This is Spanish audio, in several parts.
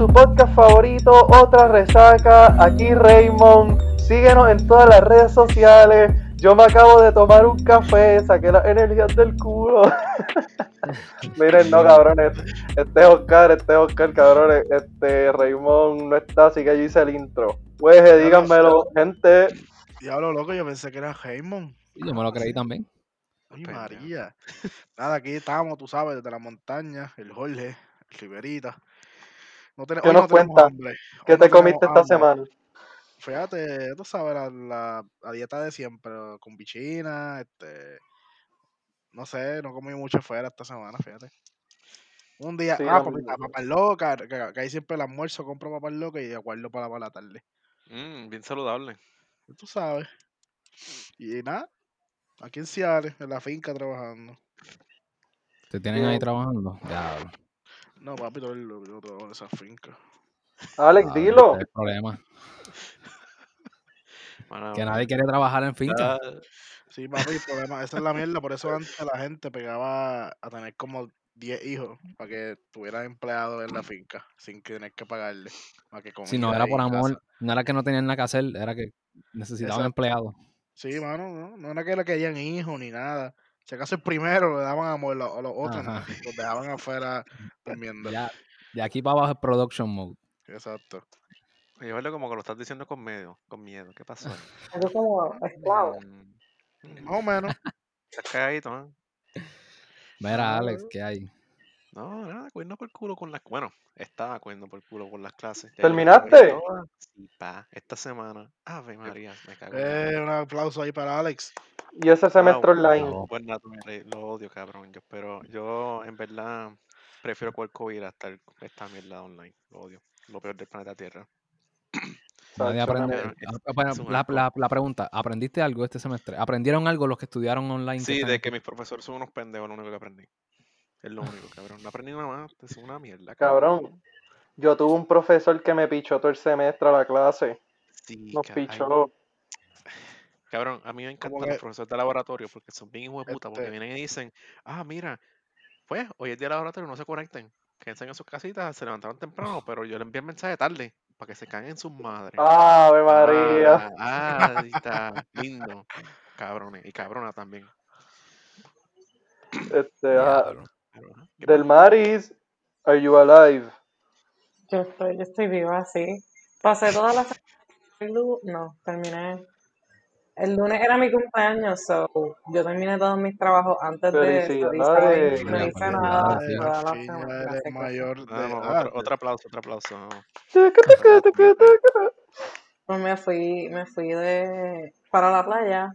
su podcast favorito, Otra Resaca. Aquí Raymond. Síguenos en todas las redes sociales. Yo me acabo de tomar un café, saqué las energías del culo. Miren, no, cabrones. Este es Oscar, este es Oscar, cabrones. Este Raymond no está, así que yo hice el intro. Pues díganmelo, gente. Diablo, loco, yo pensé que era Raymond. Y yo me lo creí también. Ay. María. Nada, aquí estamos, tú sabes, desde la montaña, el Jorge, el Riverita. No ten- ¿Qué nos no tenemos cuenta? hambre, ¿Qué hoy te no comiste esta hambre. semana? Fíjate, tú sabes, la, la- la dieta de siempre, con bichina, este... No sé, no comí mucho fuera esta semana, fíjate. Un día, Sí, ah, porque mismo. papas locas, que, que ahí siempre el almuerzo compro papas locas y acuerdo para, para la tarde. Mm, bien saludable. Tú sabes. Y nada, aquí en Ciales, en la finca trabajando. ¿Te tienen ahí trabajando? Diablo. No, papi, todo el en esa finca. Alex, Ah, dilo. el problema. Que nadie quiere trabajar en finca. ya, Sí, papi, el problema, esa es la mierda, por eso antes la gente pegaba a tener como 10 hijos para que tuvieran empleados en la finca, sin que tener que pagarle. Para que Si no era por amor, casa. no era que no tenían nada que hacer, era que necesitaban Exacto. empleados. Sí, mano, no, no era que le querían hijos ni nada. Si acaso el primero le daban amor, lo- a los otros no, los dejaban afuera durmiendo. Ya, de aquí para abajo es production mode. Exacto. Llevarlo como que lo estás diciendo con miedo. Con miedo. ¿Qué pasó? Algo como esclavo. Mm, mm, Más o menos. Estás cagadito, ¿eh? Mira, Alex, ¿qué hay? No, nada, cogiendo por culo con las... Bueno, estaba cogiendo por culo con las clases. Ya ¿Terminaste? pa, esta semana. Ave María, me cago en la Eh, un aplauso ahí para Alex. Y ese semestre online. Dato, mire, lo odio, cabrón. Yo espero, yo en verdad prefiero cual COVID a estar esta mierda online. Lo odio. Lo peor del planeta Tierra. Nadie aprende. es- ah, la, la- la pregunta, ¿aprendiste algo este semestre? ¿Aprendieron algo los que estudiaron online? Sí, de que mis profesores son unos pendejos, lo único que aprendí. Es lo único, cabrón. No aprendí nada más. Es una mierda, Cabrón, yo tuve un profesor que me pichó todo el semestre a la clase. Sí, Nos pichó. Cabrón, a mí me encantan los profesores de laboratorio porque son bien hijos de puta, porque Este- vienen y dicen, ah, mira, pues hoy es día de laboratorio, no se conecten. Quédense en sus casitas, se levantaron temprano, pero yo le envié el mensaje tarde para que se caguen sus madres. Ave María. Ah, ah, ahí está, lindo. Cabrones, y cabrona también. Este, ajá. Diablo. Pero, ajá, ¿qué Del pasa? Maris, Are You Alive? Yo estoy, yo estoy viva, sí. Pasé toda la semana. No, terminé. El lunes era mi cumpleaños, so yo terminé todos mis trabajos antes de. No hice nada mayor otro, aplauso, otro aplauso. Pues me fui, me fui de para la playa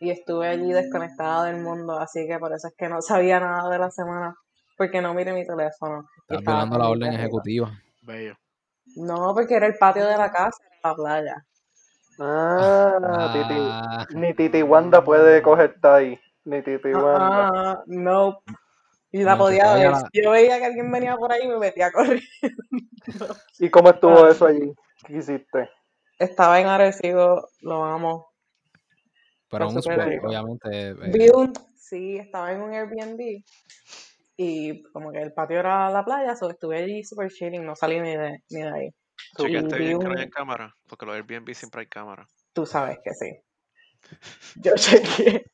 y estuve allí desconectada del mundo, así que por eso es que no sabía nada de la semana, porque no miré mi teléfono. Estás estaba violando la orden ejecutiva. Bello. No, porque era el patio de la casa, la playa. Ah, Titi. Ah, Ni Titi Wanda puede cogerte ahí. Ni Titi Wanda. Ah, no. Y la podía ver. la- Yo veía que alguien venía por ahí y me metía a correr. ¿Y cómo estuvo Ah. eso allí? ¿Qué hiciste? Estaba en Arecibo, lo amo. pero un obviamente. eh, Vi un, sí, estaba en un Airbnb y como que el patio era la playa, so estuve allí super chilling, no salí ni de, ni de ahí. Chequeaste vi bien que no un- hay cámara, porque los Airbnb siempre hay cámara. Tú sabes que sí. Yo chequeé,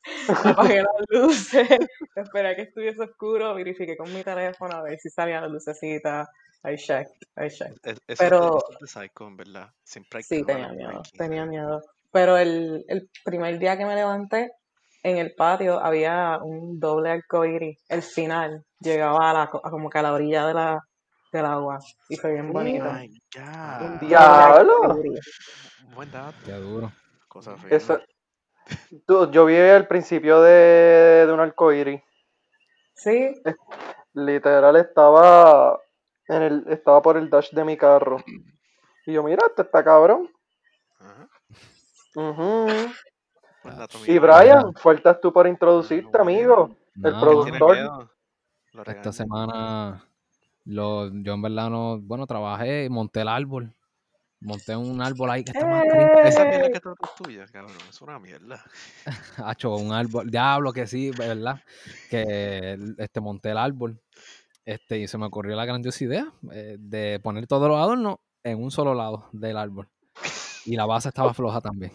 apagué las luces, esperé a que estuviese oscuro, verifiqué con mi teléfono a ver si salían las lucecitas. I checked, I checked. Es- Eso, Pero- es psycho, verdad. Siempre hay Sí, cámara. tenía miedo, aquí. tenía miedo. Pero el, el primer día que me levanté, en el patio había un doble arcoíris. El final llegaba a la, a como que a la orilla de la, del agua. Y fue bien Oh bonito. my God. Un arcoíris. Buen dato. Qué duro. Cosa fea. Eso, tú- yo vi el principio de, de un arcoíris. Sí, Literal estaba en el, estaba por el dash de mi carro. Y yo, mira, este está cabrón. Ajá. Dato, Y. Brian, faltas tú por introducirte, amigo. El Nada, ¿Quién mano. tiene productor. Lo Esta semana lo, yo en verdad no, bueno, trabajé, monté el árbol. Monté un árbol ahí que está más triste. Esa mierda ¡Eh! que tú es tuya, cabrón. Es una mierda. Hacho, un árbol, diablo que sí, ¿verdad? Que este, monté el árbol. Este, y se me ocurrió la grandiosa idea eh, de poner todos los adornos en un solo lado del árbol. Y la base estaba floja también.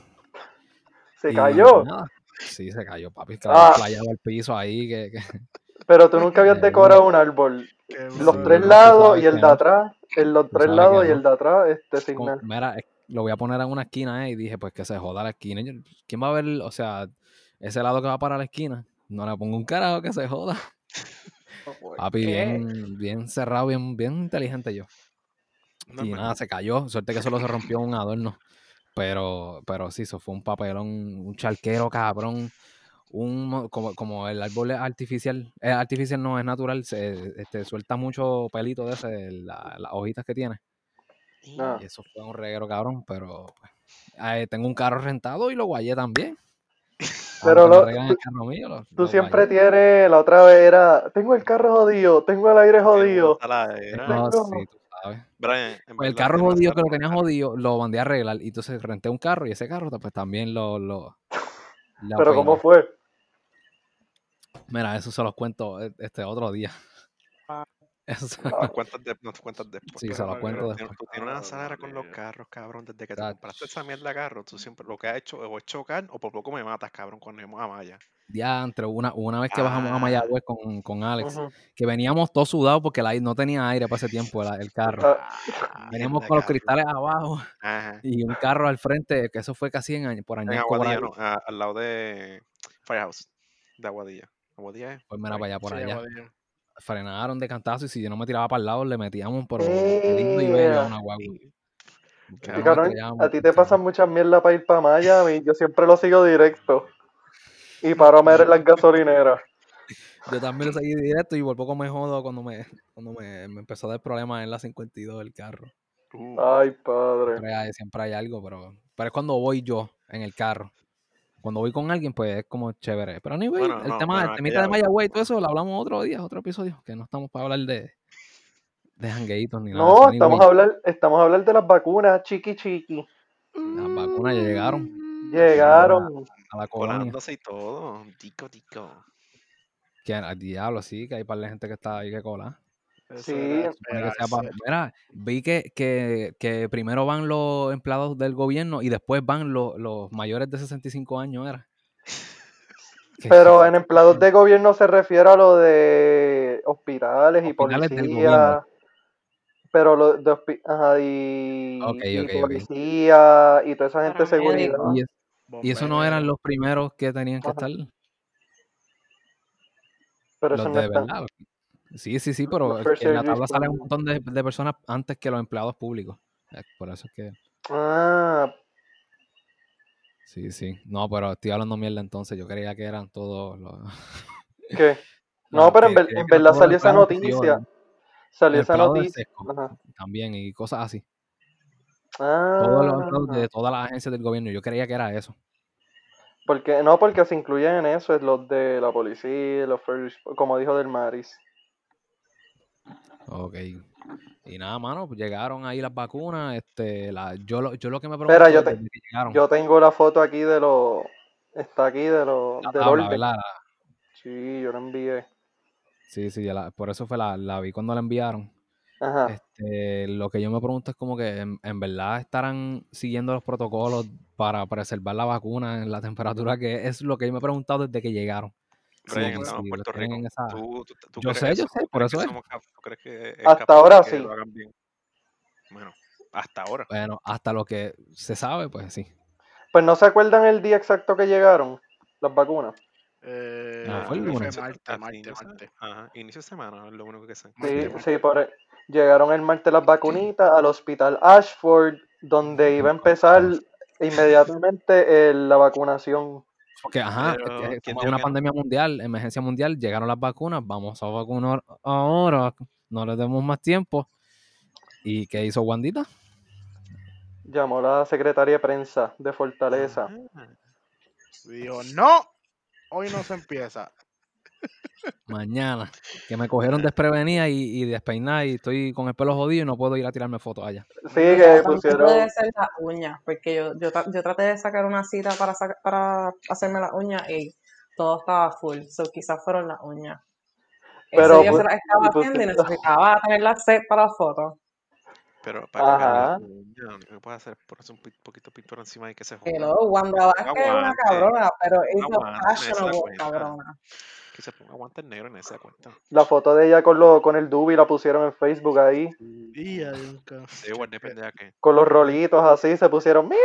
Se Y cayó. nada, sí, se cayó, papi. Que Ah. la playado al piso ahí. Que, que- Pero tú nunca habías decorado un árbol. Los tres lados y el de no. atrás. En los tres lados y el no. de atrás, este nada. mira, lo voy a poner en una esquina eh, y dije, pues que se joda la esquina. ¿Quién va a ver, o sea, ese lado que va para la esquina? No le pongo un carajo que se joda. Papi, bien, bien cerrado, bien, bien inteligente yo. Y Normal. nada, se cayó. Suerte que solo se rompió un adorno. Pero, pero sí, eso fue un papelón, un charquero cabrón. Un, mo- como, como el árbol es artificial, es artificial no es natural, se este, suelta mucho pelito de ese, la- las hojitas que tiene. Ah. Y eso fue un reguero cabrón, pero pues, eh, tengo un carro rentado y lo guayé también. Pero lo- mío, Tú lo siempre guayé. tienes, la otra vez era, tengo el carro jodido, tengo el aire jodido. Saladera. No, sí, tú sabes. Brian, Pues el carro jodido que lo tenía jodido, lo mandé a arreglar. Y entonces renté un carro y ese carro pues también lo... lo Pero ¿cómo fue? Mira, eso se los cuento eh, este otro día. Eso se- Nos cuentas, de- nos cuentas después. Sí, se pero- lo cuento pero después. Tú tienes una Ah, saladera con los carros, cabrón. Desde que te compraste esa mierda de carro, tú siempre lo que has hecho o es chocar o por poco me matas, cabrón, cuando íbamos a Maya. Diantre, una, una vez que bajamos a Ah. Mayagüez con, con Alex, que veníamos todos sudados porque la, no tenía aire para ese tiempo el, el carro. Ah, Veníamos con los cristales abajo Ajá. y un carro al frente, que eso fue casi en, por En por ahí. Aguadilla, no, al lado de Firehouse, de Aguadilla. Aguadilla es. Pues mira, por para allá, por Sí, allá. Frenaron de cantazo y si yo no me tiraba para el lado, le metíamos, pero lindo y bello a una guagua. Cabrón, a ti te pasan muchas mierdas para ir para Miami. Yo siempre lo sigo directo. Y paro a ver en las gasolineras. Yo también lo seguí directo y por poco me jodo cuando me, cuando me, me empezó a dar problemas en la 52 del carro. Uh, Ay, padre. Siempre hay, siempre hay algo, pero, pero es cuando voy yo en el carro. Cuando voy con alguien, pues es como chévere. Pero anyway, Bueno, el no, tema, bueno, el temita de Mayagüey y todo eso lo hablamos otro día, otro episodio, que no estamos para hablar de, de jangueitos ni nada. No, estamos a hablar, estamos a hablar de las vacunas, chiqui chiqui. Las vacunas ya llegaron Llegaron. a la colonia. y todo. Tico, tico. Que al diablo, sí, que hay par de gente que está ahí que cola. Eso Sí. era Supone que sea esperarse. pa- Mira, vi que, que, que primero van los empleados del gobierno y después van los, los mayores de 65 años, ¿era? Pero en empleados de gobierno se refiere a lo de hospitales y Hospitales del policía. Pero lo de ajá, y, Ok, y ok, ok. policía y toda esa gente de seguridad. Y, es- y eso no eran los primeros que tenían que Ajá. estar. Pero eso Los no de está. verdad. Sí, sí, sí, pero en la tabla salen un montón de, de personas antes que los empleados públicos. Eh, Por eso es que. Ah, Sí, sí. No, pero estoy hablando mierda entonces. Yo creía que eran todos los. ¿qué? No, pero en, que- en que eran verdad salió esa noticia. Salió esa noticia. también y cosas así. Todos los empleados Ah, de todas las agencias del gobierno. Yo creía que era eso. porque, no, porque se incluyen en eso, es los de la policía, los first, como dijo del Maris. Ok. Y nada, mano, pues llegaron ahí las vacunas. Este, la, yo, lo, yo lo que me Espera, pregunto yo es te- desde que llegaron. Yo tengo la foto aquí de los. Está aquí de los. la del tabla, orden. ¿verdad? Sí, yo la envié. Sí, sí, la- por eso fue la, la vi cuando la enviaron. Ajá. Este, lo que yo me pregunto es como que en, en verdad estarán siguiendo los protocolos para preservar la vacuna en la temperatura que es lo que yo me he preguntado desde que llegaron. Brian, estamos en Puerto Rico. en esa- ¿Tú, tú, tú Yo sé, yo sé, ¿Tú por eso es. somos cap- ¿Tú crees que es Hasta ahora que sí. lo hagan bien? Bueno, hasta ahora. Bueno, hasta lo que se sabe, pues sí. Pues no se acuerdan el día exacto que llegaron las vacunas. Eh, No, fue el lunes. fue martes, Al martes, inicio- martes. Ajá, inicio de semana es lo único que sé. Sí, sí, por llegaron el martes las vacunitas al hospital Ashford, donde iba a empezar inmediatamente el- la vacunación. Porque, ajá, Pero, es que ¿quién estamos dijo en una no? pandemia mundial, emergencia mundial, llegaron las vacunas, vamos a vacunar ahora, no le demos más tiempo. ¿Y qué hizo Wandita? Llamó la secretaria de prensa de Fortaleza. Ah, dijo, no, hoy no se empieza. Mañana. Que me cogieron desprevenida y, y despeinada y estoy con el pelo jodido y no puedo ir a tirarme fotos allá. Sí, Pero que pusieron. puede ser las uñas, porque yo, yo, tra- yo traté de sacar una cita para, saca- para hacerme las uñas y todo estaba full, so quizás fueron las uñas. Pero Ese día se las estaba y haciendo y necesitaba tener la set para las fotos. Pero para que Ajá. la uña, lo único que puede hacer es ponerse un poquito de pintura encima y que se joda. Wanda Vázquez es una cabrona, pero un hizo cuenta. cabrona. Que se ponga guantes negros en esa cuenta. La foto de ella con, lo, con el Dubi la pusieron en Facebook ahí. Y pendeja que. Con los rolitos así se pusieron. Mira,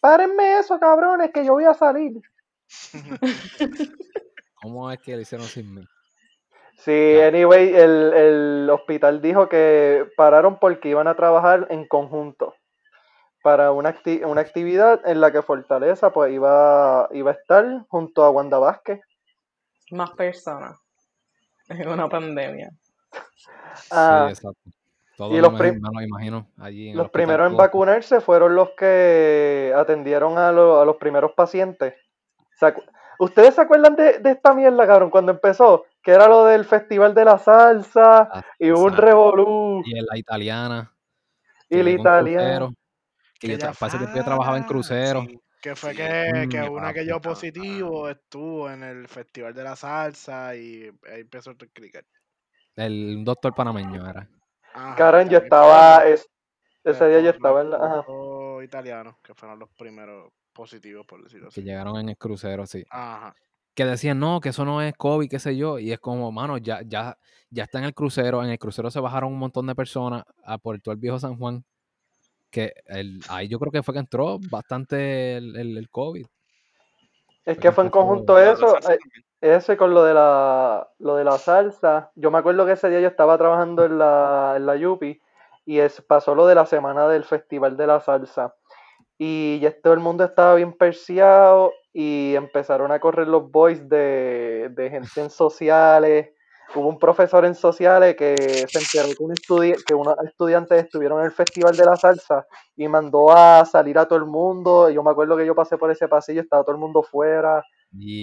párenme eso, cabrones, que yo voy a salir. ¿Cómo es que le hicieron sin mí? Sí, Claro. anyway, el, el hospital dijo que pararon porque iban a trabajar en conjunto para una, acti- una actividad en la que Fortaleza pues iba, iba a estar junto a Wanda Vázquez. Más personas en una pandemia. Ah, sí, exacto. Todos y me los imagino, allí en los primeros en vacunarse fueron los que atendieron a, lo- a los primeros pacientes. ¿Se acu- ¿Ustedes se acuerdan de, de esta mierda, cabrón, cuando empezó? Que era lo del Festival de la Salsa Ah, y un revolú. Y en la italiana. Y que la italiana. crucero, Que Que yo, ese tiempo yo trabajaba en crucero. sí, que fue Sí, que, que coño, una que papi, yo positivo estuvo en el Festival de la Salsa y ahí empezó el cricket. El doctor panameño era. Ajá, Karen, yo estaba, es- ese día yo estaba en la... ajá. dos italianos que fueron los primeros positivos, por decirlo Que así. llegaron en el crucero, sí. Ajá. Que decían, no, que eso no es COVID, qué sé yo. Y es como, mano, ya, ya, ya está en el crucero. En el crucero se bajaron un montón de personas a por todo el viejo San Juan. Que el, ahí yo creo que fue que entró bastante el, el, el COVID. Es que fue en conjunto eso, eh, ese con lo de la lo de la salsa. Yo me acuerdo que ese día yo estaba trabajando en la, en la Yupi y es, pasó lo de la semana del Festival de la Salsa. Y ya todo el mundo estaba bien perseado y empezaron a correr los boys de, de gente en sociales. Hubo un profesor en sociales que se enteró que, un estudi- que unos estudiantes estuvieron en el Festival de la Salsa y mandó a salir a todo el mundo. Y yo me acuerdo que yo pasé por ese pasillo, estaba todo el mundo fuera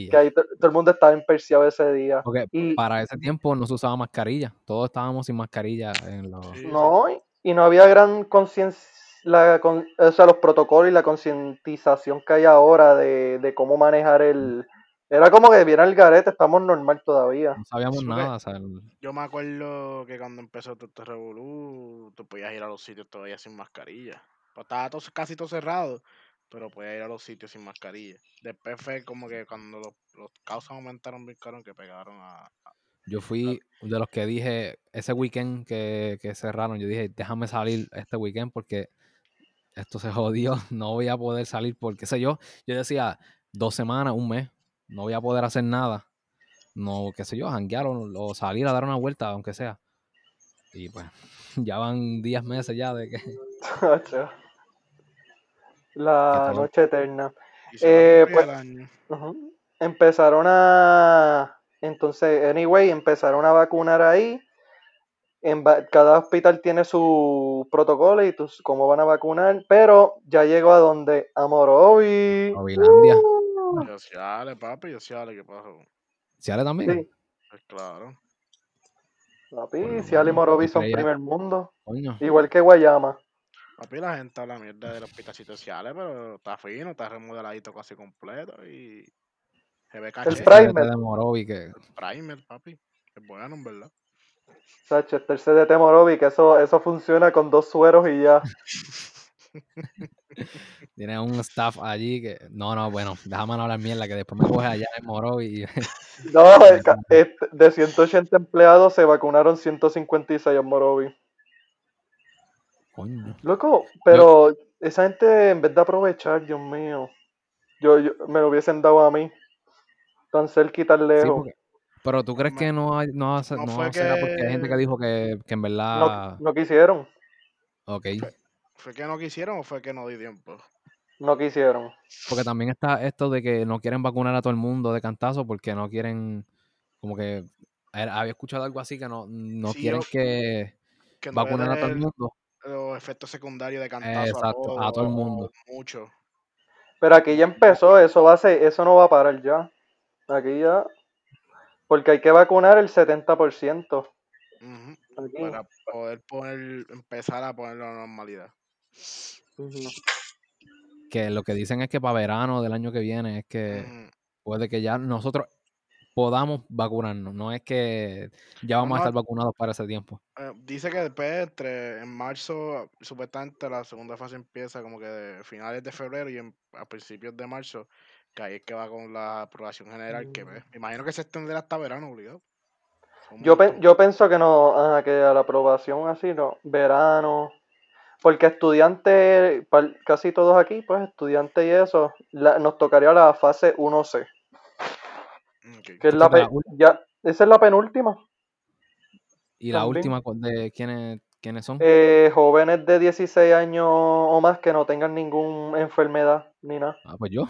que ahí to- todo el mundo estaba emperciado ese día. porque Y para ese tiempo no se usaba mascarilla. Todos estábamos sin mascarilla en los... No, y- y no había gran conciencia, la con- o sea, los protocolos y la concientización que hay ahora de, de cómo manejar el... Era como que viera el garete, estamos normal todavía. No sabíamos nada. o sea, el- Yo me acuerdo que cuando empezó todo este revolú, tú podías ir a los sitios todavía sin mascarilla. Pues estaba todo, casi todo cerrado, pero podías ir a los sitios sin mascarilla. Después fue como que cuando los, los casos aumentaron caros que pegaron a... a- Yo fui de los que dije, ese weekend que, que cerraron, yo dije, déjame salir este weekend porque esto se jodió, no voy a poder salir porque, qué sé yo, yo decía, dos semanas, un mes, no voy a poder hacer nada, no, qué sé yo, janguear o, o salir a dar una vuelta, aunque sea. Y pues, ya van días, meses ya de que... La Que noche eterna. Eh, pues-. Empezaron a... Entonces, anyway, empezaron a vacunar ahí. En va- cada hospital tiene su protocolo y tus, cómo van a vacunar, pero ya llegó a donde a Morovi. Uh, Sociales, papi, sociales, ¿qué pasó? ¿Ciale también? sí, Pues claro. papi, Cial y menos, Morovi yo son primer mundo, Coño. igual que Guayama. Papi, la gente habla mierda del hospital sociales, pero está fino, está remodeladito casi completo y se ve caché. El primer. de Morovi que... primer, papi. Es bueno, en verdad. Sacho, este es el CDT Morovi, que eso, eso funciona con dos sueros y ya. Tiene un staff allí que. No, no, bueno, déjame no hablar mierda, que después me coges allá en Morovi y. No, el de 180 empleados se vacunaron 156 en Morovi. Coño. Loco, pero esa gente en vez de aprovechar, Dios mío, yo, yo- me lo hubiesen dado a mí. Tan cerca y tan Sí, lejos. porque- pero tú crees que no hay, no, hace- no no fue será porque hay gente que que- dijo que, que en no, verdad. no quisieron, Ok. ¿Fue que no quisieron o fue que no di tiempo? No quisieron. Porque también está esto de que no quieren vacunar a todo el mundo de cantazo porque no quieren. Como que. era- Había escuchado algo así que no, no Sí, quieren yo- que Que no vacunar a todo el mundo. los efectos secundarios de cantazo Exacto, a todo el mundo. Mucho. Pero aquí ya empezó, eso va a ser, eso no va a parar ya. Aquí ya. Porque hay que vacunar el 70%. Ujú, Aquí. Para poder poner, empezar a poner la normalidad. Que lo que dicen es que para verano del año que viene es que puede que ya nosotros podamos vacunarnos. No es que ya vamos a estar vacunados para ese tiempo. Eh, dice que después, entre, en marzo, supuestamente la segunda fase empieza como que de finales de febrero y en- a principios de marzo, que ahí es que va con la aprobación general, que pues, me imagino que se extenderá hasta verano, obligado. Yo, pen- montón. yo pienso que no, ajá, que a la aprobación así, no, verano. Porque estudiantes, pal- casi todos aquí, pues estudiantes y eso, la- nos tocaría la fase 1C, Ok. que es la, ya, esa es la penúltima. Y la También. última, ¿cu- de quiénes, quiénes son? Eh, jóvenes de 16 años o más que no tengan ninguna enfermedad ni nada. Ah, pues yo.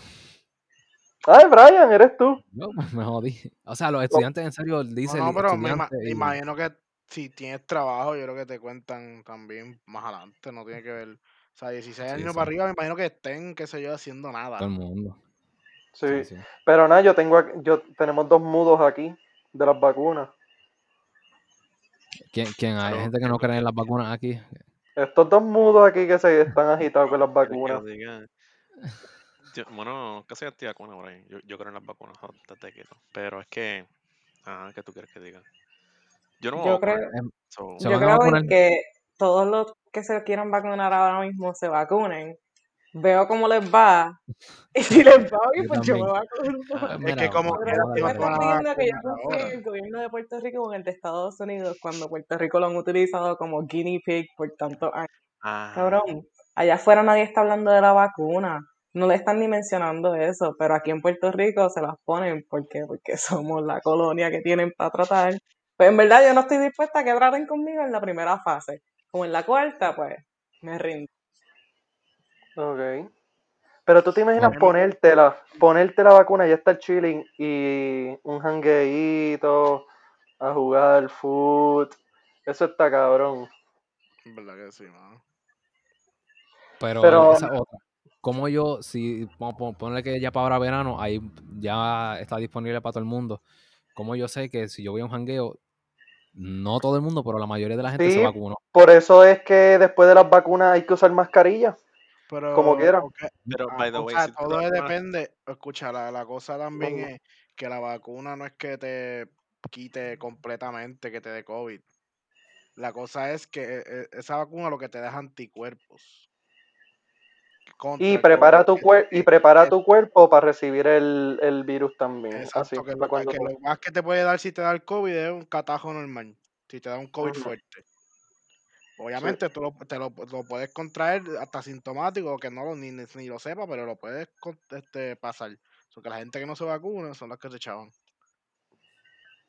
Ay, Brian, eres tú. Yo me jodí. O sea, los estudiantes en serio No, dicen no, pero me, imagino que si tienes trabajo, yo creo que te cuentan también más adelante, no tiene que ver. O sea, 16 Sí, años sí. para arriba, me imagino que estén, qué sé yo, haciendo nada. todo el mundo. Sí, Sí, sí. pero nada, yo tengo, aquí- yo tenemos dos mudos aquí de las vacunas. ¿Quién, quién hay Pero, gente que ¿qué no cree en las vacunas aquí? Estos dos mudos aquí que se están agitados con las ¿Quieres que vacunas. Yo- bueno, casi estoy vacuna por ahí. Yo, yo creo en las vacunas, te quito. Pero es que, ajá, ¿qué tú quieres que diga? Yo no me voy a Yo creo, Em, so, Se yo creo que todos los que se quieran vacunar ahora mismo se vacunen. Veo cómo les va. Y si les va bien, Yo pues yo me vacuno. Ah, Es mira, que como me pidiendo que yo confíe el gobierno de Puerto Rico en el de Estados Unidos cuando Puerto Rico lo han utilizado como guinea pig por tantos años. Ajá. Cabrón, allá afuera nadie está hablando de la vacuna. No le están ni mencionando eso, pero aquí en Puerto Rico se las ponen porque, porque somos la colonia que tienen para tratar. Pues en verdad yo no estoy dispuesta a que traten conmigo en la primera fase. Como en la cuarta, pues me rindo. Ok. Pero tú te imaginas Bueno. ponértela, ponerte la vacuna y ya estar chilling y un jangueíto, a jugar foot. Eso está cabrón. En verdad que sí, mano. Pero, Pero- esa otra. Como yo, si pon- pon- ponle que ya para ahora verano, ahí ya está disponible para todo el mundo. Como yo sé que si yo voy a un jangueo, no todo el mundo, pero la mayoría de la gente Sí. se vacunó. Por eso es que después de las vacunas hay que usar mascarilla. Pero, Como quiera. ok, Pero, ah, by the o way, sea, si todo vacunas- depende. Escucha, la, la cosa también es que la vacuna no es que te quite completamente, que te dé COVID. La cosa es que eh, esa vacuna lo que te da es anticuerpos. Y prepara tu cuerpo y prepara tu cuerpo para recibir el, el virus también. Exacto, Así, que, lo, cuando que tú- lo más que te puede dar si te da el COVID es un catajo normal. Si te da un COVID fuerte. Obviamente tú lo, te lo, lo puedes contraer hasta sintomático, que no lo, ni, ni lo sepa, pero lo puedes este, pasar. So que la gente que no se vacuna son las que se echaban.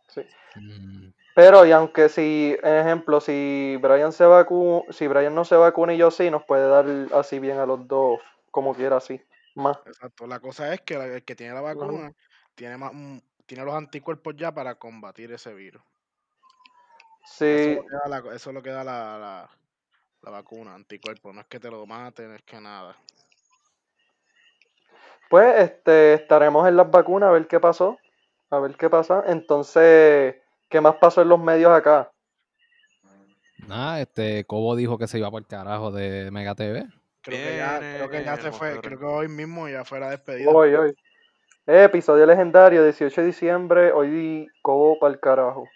Sí. Mm, Pero y aunque si, ejemplo, si Brian se vacu si Brian no se vacuna y yo sí, nos puede dar así bien a los dos, como quiera así. Más. Exacto. La cosa es que el que tiene la vacuna tiene, más, mm, tiene los anticuerpos ya para combatir ese virus. Sí, la, eso es lo que da la, la, la vacuna, anticuerpos. No es que te lo maten, no es que nada. pues este estaremos en las vacunas a ver qué pasó. A ver qué pasa. Entonces, ¿qué más pasó en los medios acá? Nada, este, Cobo dijo que se iba por el carajo de Mega TV. Creo que ya, creo que ya se fue, creo que hoy mismo ya fue la despedida. Hoy, hoy. Eh, episodio legendario, 18 de diciembre, hoy Cobo para el carajo.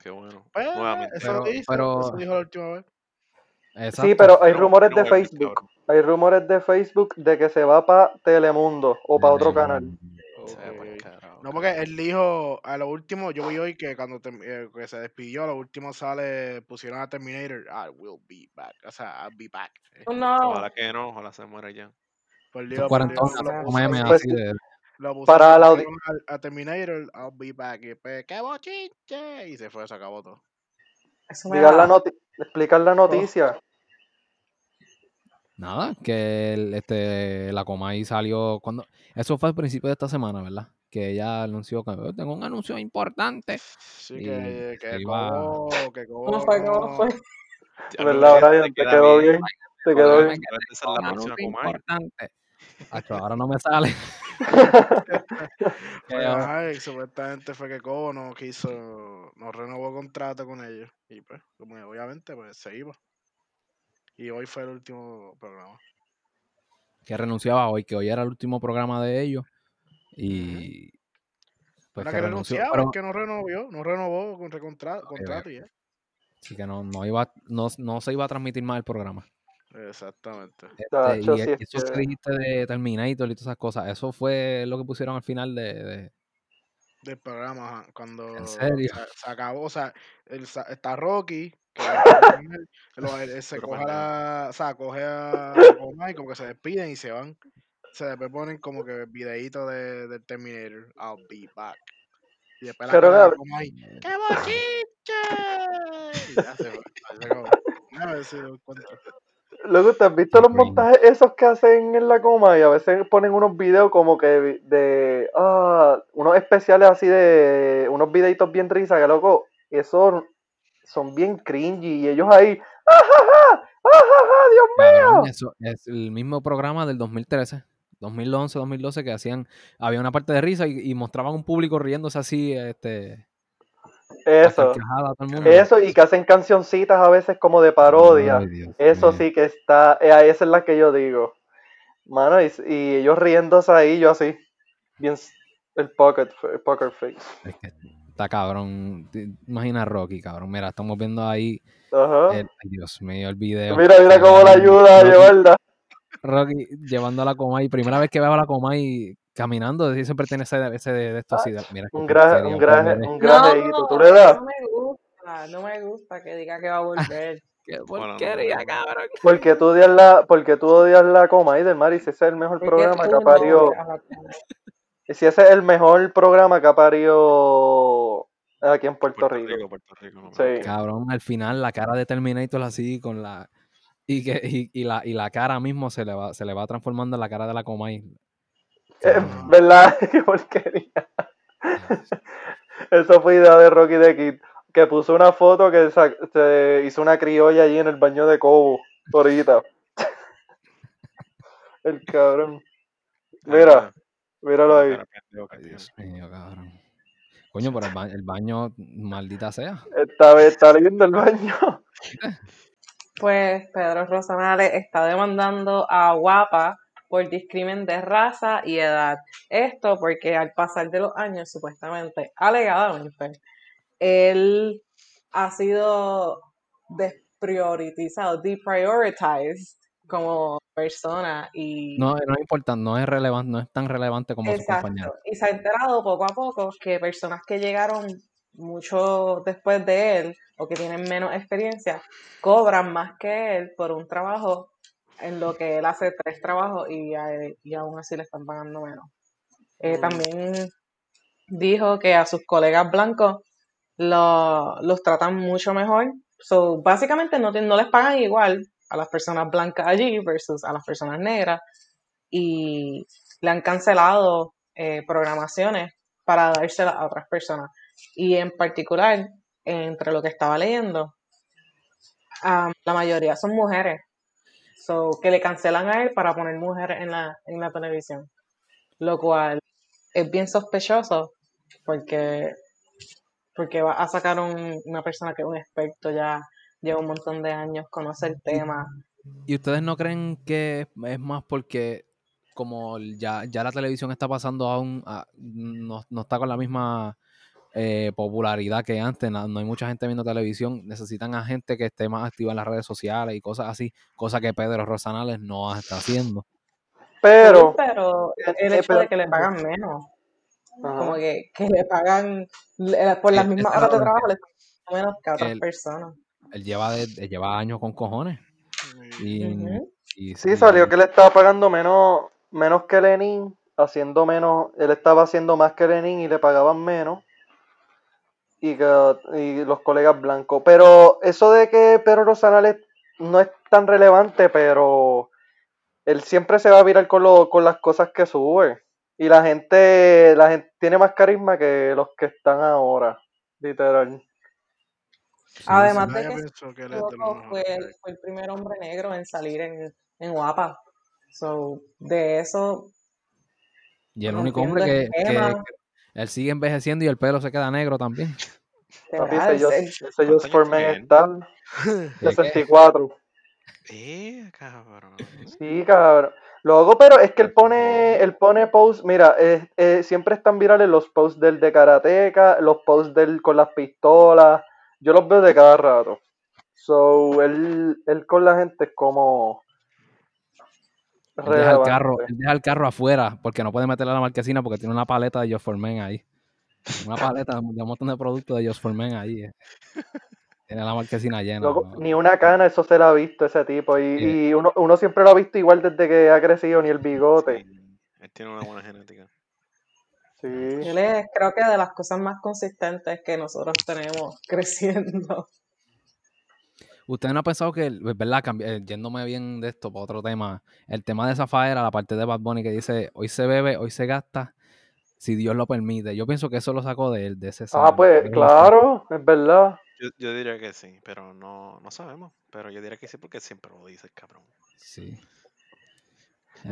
Qué bueno. Pues, Nuevamente. eso Pero- dice, pero- eso dijo la última vez. Exacto. Sí, pero hay rumores no de Facebook. Hay rumores de Facebook de que se va para Telemundo o para otro canal. Se No, porque él dijo, a lo último, yo vi hoy que cuando tem- eh, que se despidió, a lo último sale, pusieron a Terminator, I will be back, o sea, I'll be back. Oh, no. Ojalá que no, ojalá se muera ya. Por Dios, lo Pues, puso- pues, para la a, a Terminator, I'll be back, y después, ¡qué bochinche! Y se fue, se acabó todo. La noti explicar la noticia. Nada, que el- este, la Comay salió cuando... Eso fue al principio de esta semana, ¿verdad? Que ella anunció que "Oh, tengo un anuncio importante. Sí, Y que, que iba- Cobo, que ¿Cómo fue? ¿Cómo fue? ¿Verdad, Brian? ¿Te quedó bien? ¿Te quedó bien? importante. Acho, ahora no me sale. Pues, Eh, ajá, y supuestamente fue que Cobo no quiso, no renovó contrato con ellos. Y pues, como obviamente, pues se iba. Y hoy fue el último programa. que renunciaba hoy, que hoy era el último programa de ellos. Y pues que que renunció. renunciaba, Pero que no renovó, no renovó con recontra- contrato y ya. sí que no, no iba, no, no se iba a transmitir más el programa. Exactamente. Este, y es eso que que- dijiste de Terminator y todas esas cosas, eso fue lo que pusieron al final de, de- Del programa, ajá, cuando serio? Se, se acabó, o sea, el, está Rocky, que se coge a o sea, coge a Comay, como que se despiden y se van. Se después ponen como que el videíto de, del Terminator, I'll be back. Y después la Pero cara Gab- Comay, ¡qué bochiche! Y ya se fue. Ahí se acabó. Déjame ver si lo encuentro. Luego, ¿te has visto los montajes esos que hacen en la coma? Y a veces ponen unos videos como que de. Ah, unos especiales así de. Unos videitos bien risa, que loco. Esos son bien cringy. Y ellos ahí. ¡Ah, ja, ja! ¡Ah, ja, ja! ¡Dios mío! eso es el mismo programa del 2013, 2011, 2012 que hacían, había una parte de risa y, y mostraban un público riéndose así, este, Eso. Eso, y que hacen cancioncitas a veces como de parodia. Ay, Dios Eso sí que está. eh, esa es la que yo digo. Mano, y, y ellos riéndose ahí, yo así. Bien. El pocket, el poker face. Es que está cabrón. Imagina Rocky, cabrón. Mira, estamos viendo ahí el, ay, Dios mío, el video. Mira, mira cómo la ayuda a llevarla. Rocky llevando a la Comay, primera vez que veo a la Comay caminando, sí, siempre tiene ese, ese de, de estos así, qué Un graje, un graje, un grajeíto. ¿Tú le das? no me gusta, no me gusta que diga que va a volver. Qué no, porquería, no, no. cabrón. Porque tú odias la, porque tú odias la coma y del mar y si ese es el mejor Porque programa que ha no parido, coma. y si ese es el mejor programa que ha parido aquí en Puerto, Rico. Puerto Rico. no, Sí. no, Cabrón, al final la cara de Terminator así con la y que y, y la y la cara mismo se le va se le va transformando en la cara de la Comay. Eh. ¿Verdad? Qué porquería. Eso fue idea de Rocky de Kid, que puso una foto que sa- se hizo una criolla allí en el baño de Cobo, ahorita. El cabrón. Mira, míralo ahí. Dios mío, cabrón. Coño, pero el baño, el baño maldita sea. Esta vez está lindo el baño. Pues Pedro Rosanales está demandando a Guapa por discrimen de raza y edad. Esto porque al pasar de los años, supuestamente, alegadamente, él ha sido desprioritizado, deprioritized como persona y No, no es importante, no es relevante, no es tan relevante como Exacto. compañeros. Y se ha enterado poco a poco que personas que llegaron mucho después de él o que tienen menos experiencia cobran más que él por un trabajo en lo que él hace tres trabajos y, él- y aún así le están pagando menos. Eh, Mm. También dijo que a sus colegas blancos lo- los tratan mucho mejor. So, básicamente no, te- no les pagan igual a las personas blancas allí versus a las personas negras y le han cancelado eh, programaciones para dárselas a otras personas. Y en particular, entre lo que estaba leyendo, ah, la mayoría son mujeres. So, que le cancelan a él para poner mujeres en la, en la televisión. Lo cual es bien sospechoso porque, porque va a sacar un- una persona que es un experto ya, lleva un montón de años, conoce el tema. ¿Y ustedes no creen que es más porque como ya, ya la televisión está pasando a un... a- no, no está con la misma eh, popularidad que antes, no, no hay mucha gente viendo televisión, necesitan a gente que esté más activa en las redes sociales y cosas así, cosa que Pedro Rosanales no está haciendo. Pero, pero el eh, hecho de que le pagan menos, Ajá. como que, que le pagan le- por las Sí, mismas horas de trabajo, le pagan menos que a otras El- personas. Él lleva, de- él lleva años con cojones. Y, Ujú. y sí, salió que él estaba pagando menos, menos que Lenin, haciendo menos, él estaba haciendo más que Lenin y le pagaban menos. Y, que, y los colegas blancos. Pero eso de que Pedro Rosanales no es tan relevante, pero él siempre se va a virar con, lo- con las cosas que sube. Y la gente, la gente tiene más carisma que los que están ahora, literal. Sí, Además de que que fue, el, fue el primer hombre negro en salir en, en Guapa. So, de eso, Y el único hombre que él sigue envejeciendo y el pelo se queda negro también. Papi, ese Just, es- ese está ¿De qué? 64. Eh, cabrón. Sí, cabrón. Luego, pero es que él pone, él pone posts, mira, eh, eh, siempre están virales los posts del de Karateka, los posts del con las pistolas. Yo los veo de cada rato. So, él, él con la gente es como deja, el carro, él deja el carro afuera porque no puede meterle a la marquesina porque tiene una paleta de Just for Men ahí. Una paleta de un montón de productos de Just for Men ahí. eh. Tiene la marquesina llena. Ni una cana, eso se la ha visto ese tipo. Y, Sí. y uno, uno siempre lo ha visto igual desde que ha crecido, ni el bigote. Sí, él tiene una buena genética. Sí. él es, creo que de las cosas más consistentes que nosotros tenemos creciendo. ¿Usted no ha pensado que, el- verdad, Cambi- eh, yéndome bien de esto para otro tema, el tema de Zafaera, la parte de Bad Bunny que dice, hoy se bebe, hoy se gasta, si Dios lo permite? Yo pienso que eso lo sacó de él, de ese Ah, pues, claro, es verdad. Yo, yo diría que sí, pero no, no sabemos. Pero yo diría que sí porque siempre lo dice el cabrón. Sí.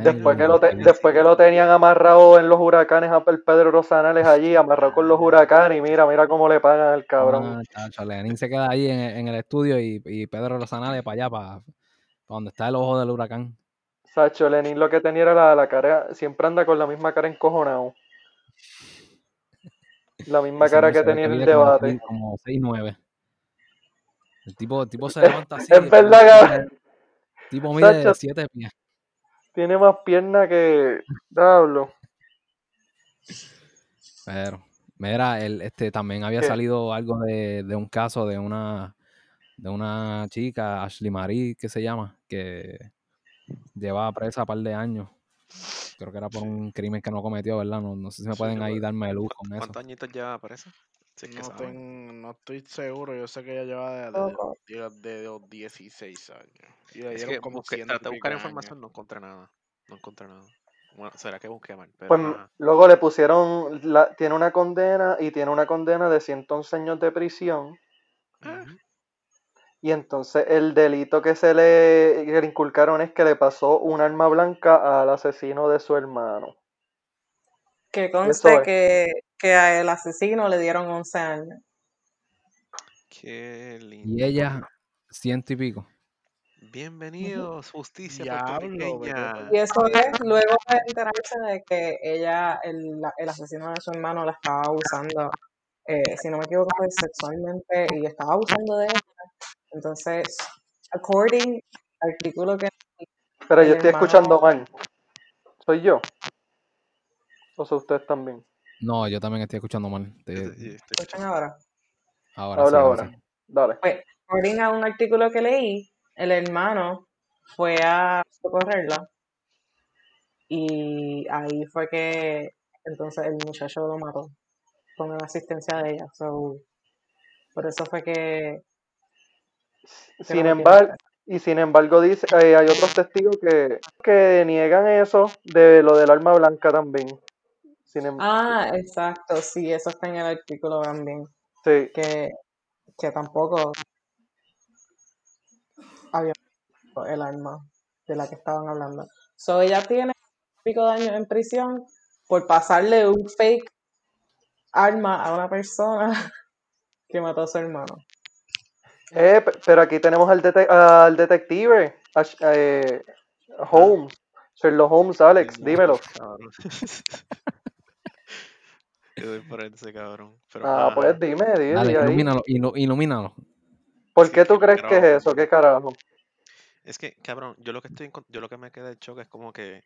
Después que, lo te- después que lo tenían amarrado en los huracanes a Pedro Rosanales allí, amarrado con los huracanes, y mira, mira cómo le pagan al cabrón. Ah, chacho, Lenin se queda ahí en, en el estudio y, y Pedro Lozanales para allá, para, donde está el ojo del huracán. Sacho, Lenin lo que tenía era la, la cara, siempre anda con la misma cara encojonado. La misma cara que tenía en el debate. seis- Como 6'9". El tipo, el tipo se levanta así. Es verdad, cabrón. tipo mide Sacho. 7 pies. Tiene más pierna que. Diablo. Pero, mira, el, este, también había ¿Qué? salido algo de, de un caso de una, de una chica, Ashley Marie, que se llama, que llevaba presa un par de años. Creo que era por un crimen que no cometió, ¿verdad? No, no sé si me Sí, pueden ahí darme luz con eso. ¿Cuántos añitos lleva para No, saben. ten- no estoy seguro, yo sé que ella lleva de, de, de los 16 años. Y le Es dieron que como busqué, 100 traté de buscar información, años. no encontré nada. No encontré nada. Bueno, será que busqué mal, pero Pues luego le pusieron. La, tiene una condena y tiene una condena de 111 años de prisión. Y entonces el delito que se le, que le inculcaron es que le pasó un arma blanca al asesino de su hermano. Que conste es. que, que a el asesino le dieron 11 años. Qué Y lindo. ella, ciento y pico. Bienvenidos, justicia puertorriqueña. Y eso es luego de enterarse de que ella, el, la- el asesino de su hermano, la estaba abusando, eh, si no me equivoco, fue sexualmente y estaba abusando de ella. Entonces, according al artículo que Pero yo estoy hermano- escuchando mal. ¿Soy yo? ¿O son ustedes también? No, yo también estoy escuchando mal. Te- escuchan escuchando. ahora, ahora sí, ahora ahora. sí. Dale. pues, according a un artículo que leí, el hermano fue a socorrerla y ahí fue que entonces el muchacho lo mató con la asistencia de ella. So, por eso fue que Sin embargo, y sin embargo dice, eh, hay otros testigos que, que niegan eso de lo del arma blanca también. Sin Ah, exacto, sí, eso está en el artículo también, sí. que, que tampoco había el arma de la que estaban hablando. So, ella tiene un pico de años en prisión por pasarle un fake arma a una persona que mató a su hermano. Eh, pe- pero aquí tenemos al, dete- al detective, a eh, Holmes, Sherlock Holmes, Alex, dímelo. Yo doy por ese cabrón. Pero, Ah, ajá. pues dime, dime, Dale, ilumínalo, ilu- ilumínalo. ¿Por Sí, qué tú que- crees que es eso? ¿Qué carajo? Es que, cabrón, yo lo que estoy yo lo que me queda de choque es como que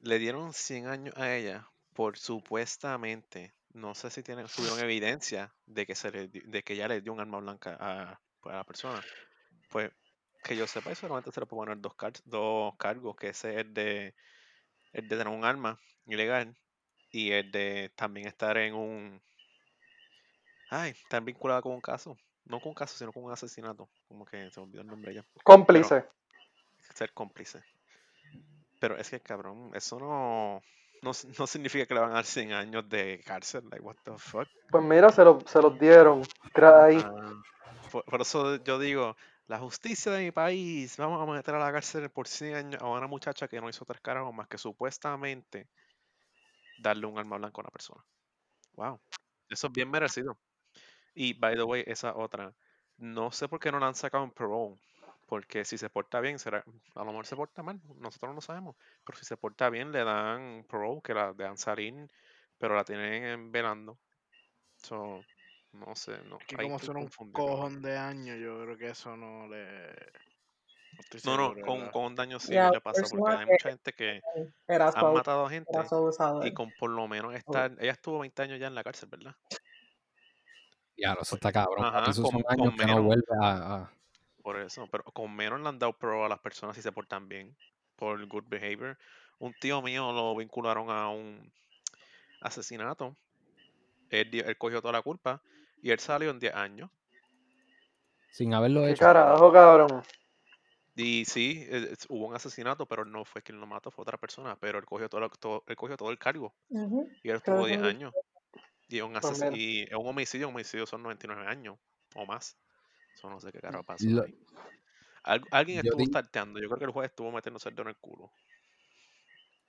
le dieron 100 años a ella por supuestamente, no sé si tienen, tuvieron evidencia de que se le de que ella le dio un arma blanca a, a la persona. Pues que yo sepa, eso solamente se le puede poner dos, car- dos cargos, que ese es el de el de tener un arma ilegal y el de también estar en un ay, estar vinculada con un caso. No con un caso, sino con un asesinato. Como que se me olvidó el nombre ya Cómplice. ser cómplice. Pero es que, cabrón, eso no, no, no significa que le van a dar 100 años de cárcel. Like, what the fuck? Pues mira, se, lo- se los dieron. Ahí. Ah, por, por eso yo digo, La justicia de mi país, vamos a meter a la cárcel por 100 años a una muchacha que no hizo tres carajos más que supuestamente darle un arma blanca a una persona. Wow, eso es bien merecido. Y, by the way, esa otra, no sé por qué no la han sacado en parole, porque si se porta bien, será, a lo mejor se porta mal, nosotros no lo sabemos, pero si se porta bien, le dan parole, que la dejan salir, pero la tienen velando. So, no sé, no. Que ahí como son un cojón de años, yo creo que eso no le. No, estoy No, con, con un daño sí Ya, le pasa, porque hay mucha gente que han abu- matado a gente y con por lo menos estar, ella estuvo 20 años ya en la cárcel, ¿verdad? Ya, eso está cabrón. Ajá, esos con- que no menos. vuelve a, a- Por eso, pero con menos le han dado prueba a las personas si se portan bien por good behavior. Un tío mío lo vincularon a un asesinato. Él, él cogió toda la culpa y él salió en 10 años. sin haberlo ¿Qué hecho. carajo, cabrón? Y sí, eh, es- hubo un asesinato, pero no fue quien lo mató, fue otra persona. Pero él cogió todo, lo- todo- él cogió todo el cargo y él estuvo que 10 son años. Y un, ases- mira. y es un homicidio, un homicidio son 99 años o más. Eso no sé qué carajo pasó Lo- ahí. Al- alguien yo estuvo di- starteando. Yo creo que el juez estuvo metiéndose el dedo en el culo.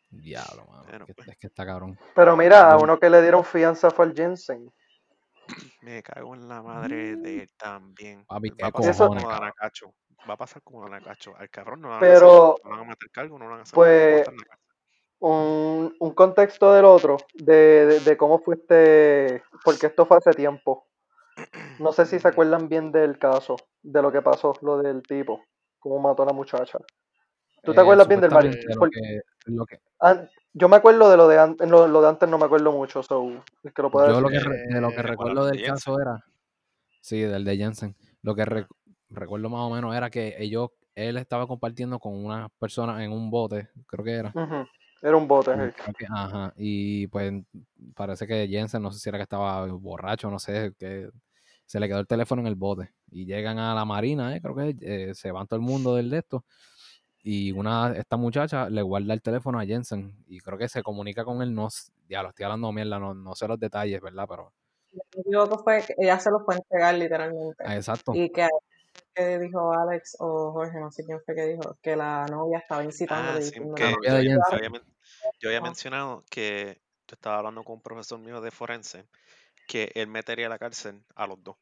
Diablo, mano. Bueno, que- pues. Es que está cabrón. Pero mira, a Yo- uno que le dieron fianza fue al Jensen. Me cago en la madre de él también. Papi, Va a pasar cojones, como. Va a pasar como Danacacho. Al cabrón no van a Pero, hacer, no van a meter cargo, no van a hacer a pues, un, un contexto del otro, de, de, de cómo fue este, porque esto fue hace tiempo. No sé si se acuerdan bien del caso, de lo que pasó, lo del tipo, cómo mató a la muchacha. ¿Tú te Eh, acuerdas bien del lo que, lo que, an- yo me acuerdo de lo de, an- lo, lo de antes, no me acuerdo mucho, so, el que lo pueda yo lo decir. que re- de lo que Eh, recuerdo del del de caso era, sí, del de Jensen. Lo que re- recuerdo más o menos era que ellos, él estaba compartiendo con unas personas en un bote, creo que era. Era un bote, sí. que- ajá, y pues parece que Jensen, no sé si era que estaba borracho, no sé, que se le quedó el teléfono en el bote. Y llegan a la marina, eh, creo que eh, se van todo el mundo del de esto. Y una, esta muchacha le guarda el teléfono a Jensen. Y creo que se comunica con él, no, ya lo estoy hablando mierda, no, no sé los detalles, ¿verdad? Pero, me equivoco, fue que ella se los fue a entregar literalmente. ah, exacto. Y que, que dijo Alex o Jorge, no sé quién fue que dijo, que la novia estaba incitando Ah, sí, que yo, novia de yo Jensen. había, men- yo había mencionado que yo estaba hablando con un profesor mío de forense que él metería a la cárcel a los dos.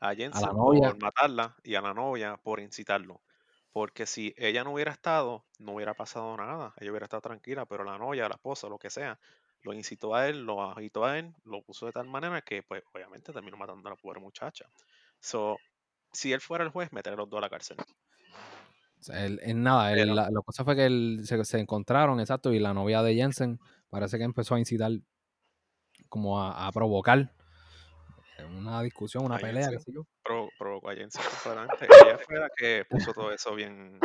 A A la Jensen novia, por matarla y a la novia por incitarlo. Porque si ella no hubiera estado, no hubiera pasado nada. Ella hubiera estado tranquila, pero la novia, la esposa, lo que sea, lo incitó a él, lo agitó a él, lo puso de tal manera que, pues, obviamente terminó matando a la pobre muchacha. So, si él fuera el juez, meter a los dos a la cárcel. o sea, él- en nada, él- la, la cosa fue que él- se, se encontraron, exacto, y la novia de Jensen parece que empezó a incitar como a, a provocar una discusión, una A pelea, qué Jensen. sé yo. Pro- provocó a Jensen completamente. Ella fue la que puso todo eso bien.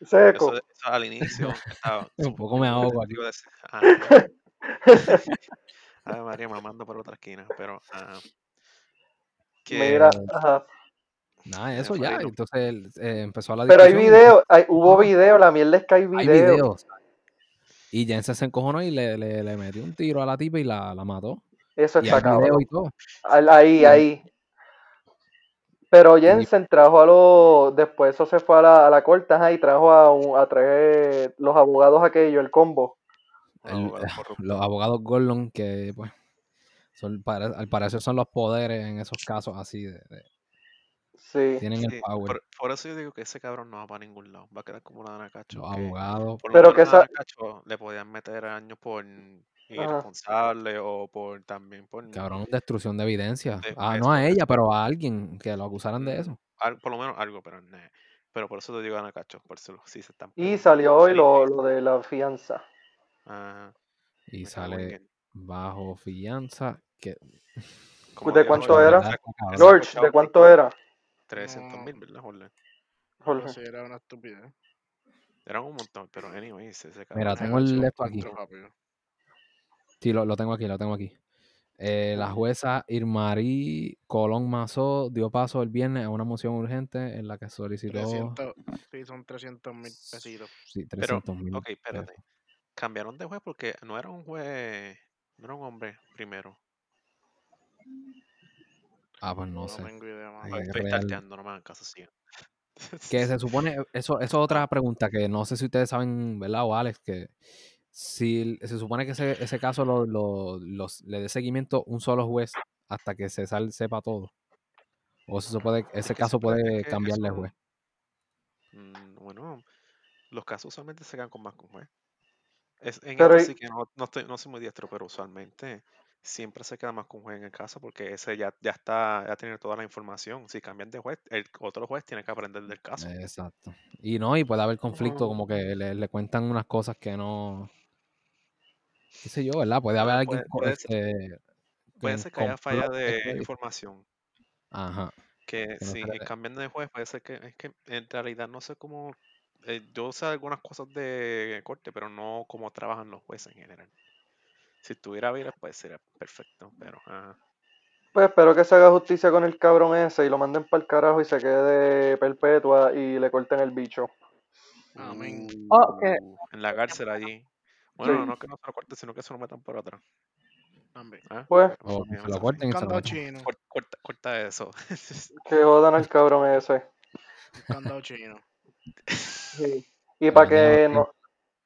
Seco. Eso, eso al inicio estaba. Un poco me ahogo aquí. iba a decir, ajá. Ay, María mamando por otra esquina, pero ajá. Que Mira, ajá. Nada, eso ya. Entonces él, eh, empezó la Pero hay video, hay, hubo video, la mierda es que hay Hay video. videos. Y Jensen se encojonó y le, le, le metió un tiro a la tipa y la, la mató. Eso está hay video cabrón. Ahí, ahí. Pero Jensen trajo a los. Después eso se fue a la, a la corte ajá, y trajo a, un- a traer los abogados aquellos, el combo. los El- abogados corruptos. los abogados Gordon, que pues, son, al parecer son los poderes en esos casos así. de- de- Sí. tienen el power. por, por eso yo digo que ese cabrón no va para ningún lado. Va a quedar como la Dana Cacho. Los abogados. por Pero que esa- Cacho le podían meter años por irresponsable o por también por. Cabrón, destrucción de evidencia. De- Ah, no a ella, pero a alguien que lo acusaran de Mm, eso. al- por lo menos algo, pero no. Pero por eso te digo Dana Cacho. Por eso sí se están Y salió hoy lo, lo de la fianza. ajá, Y me sale bajo fianza. Que, ¿De cuánto era? George, ¿de cuánto era? 300 No. mil, ¿verdad, Jorge? Sí, era una estupidez. Eran un montón, pero anyways, ese cabrón Mira, se tengo el esto aquí. Rápido. Sí, lo, lo tengo aquí, lo tengo aquí. Eh, la jueza Irmarí Colón Mazó dio paso el viernes a una moción urgente en la que solicitó 300, sí, son 300 mil pesitos. sí, Pero, 300 mil ok, espérate. Cambiaron de juez porque no era un juez, no era un hombre primero. Ah, pues no No sé. tengo idea, mano. Ay, es estoy tarteando, no me hagan caso, sigan. Que se supone, eso, eso es otra pregunta que no sé si ustedes saben, ¿verdad? O Alex, que si se supone que ese, ese caso lo, lo- los, le dé seguimiento un solo juez hasta que se sal- sepa todo. O se supone que ese caso puede cambiarle eso- juez. Mm, bueno, los casos usualmente se quedan con más que un juez. Es, en Pero esto sí que no, no, estoy, no soy muy diestro, pero usualmente siempre se queda más con un juez en el caso porque ese ya, ya está, ya tiene toda la información. Si cambian de juez, el otro juez tiene que aprender del caso. Exacto. Y no, y puede haber conflicto, como que le, le cuentan unas cosas que no. qué sé yo, ¿verdad? Puede haber alguien puede- puede ser- este, Puede ser que haya falla de este, información. Ajá. Que no si cambian de juez, puede ser que, es que en realidad no sé cómo. eh, yo sé algunas cosas de corte, pero no cómo trabajan los jueces en general. Si estuviera bien, pues sería perfecto, pero ajá. Pues espero que se haga justicia con el cabrón ese y lo manden para el carajo y se quede perpetua y le corten el bicho. Amén. Oh, que- Uh, en la cárcel allí. Bueno, Sí. no que no se lo corten, sino que se lo metan por atrás. Amén. ¿ah? Pues O Eso que es se lo corten y se lo Candado metan. chino. Cor- Corta, corta eso. que jodan al cabrón ese. Candado chino. Sí. Y para que no.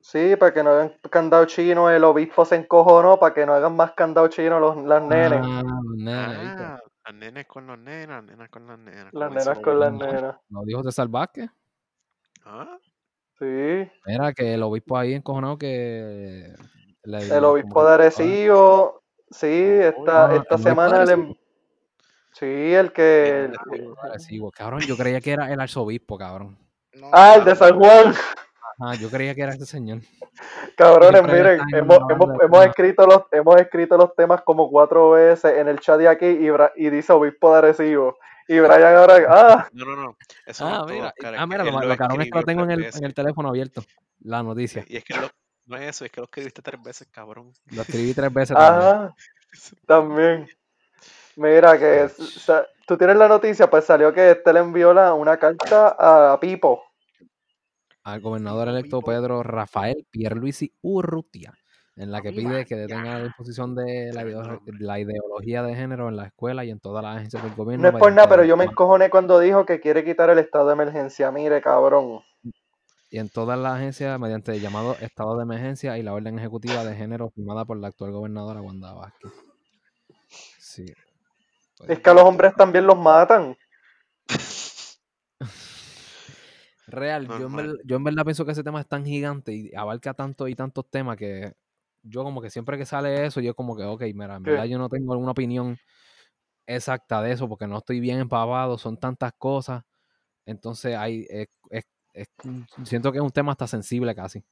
Sí, para que no hagan candado chino, el obispo se encojonó para que no hagan más candado chino los, las nenes. Ah, los nenes, ah, las nenes con los nenas, las nenas con las nenas. las nenas con las nenas. Lo dijo César Vázquez. Ah, Sí. Era que el obispo ahí encojonado que. le- El obispo de Arecibo. Sí, esta, esta de semana le. Sí, el que. el el- Arecibo. Arecibo. Cabrón, yo creía que era el arzobispo, cabrón. No, Ah, el de San Juan. Ah, yo creía que era ese señor. Cabrones, miren, hemos, hemos, hemos escrito los, hemos escrito los temas como cuatro veces en el chat de aquí y, Bra- y dice obispo de Arecibo. Y Brian ahora, ah, No, no, no. Eso Ah, no es todo, mira, cara, ah, mira, lo, lo lo cabrón es que lo tengo en el, en el teléfono abierto. La noticia. Y es que lo- no es eso, es que lo escribiste tres veces, cabrón. Lo escribí tres veces también. ajá, también. Mira que sa- tú tienes la noticia, pues salió que este le envió la, una carta a Pipo. Al gobernador electo. Pedro Rafael Pierluisi Urrutia, en la que pide que vaya. detengan la imposición de la, ideología de género en la escuela y en todas las agencias del gobierno. No es por nada, pero yo me encojoné cuando dijo que quiere quitar el estado de emergencia. Mire, cabrón. y en todas las agencias mediante el llamado estado de emergencia y la orden ejecutiva de género firmada por la actual gobernadora Wanda Vázquez. Sí. Pues, Es que a los hombres también los matan. Real, yo en, verdad, yo en verdad pienso que ese tema es tan gigante y abarca tanto y tantos temas que yo como que siempre que sale eso, yo como que, ok, mira, en ¿Qué? verdad yo no tengo alguna opinión exacta de eso porque no estoy bien empapado, son tantas cosas. Entonces hay, es- es- es un- siento que es un tema hasta sensible casi.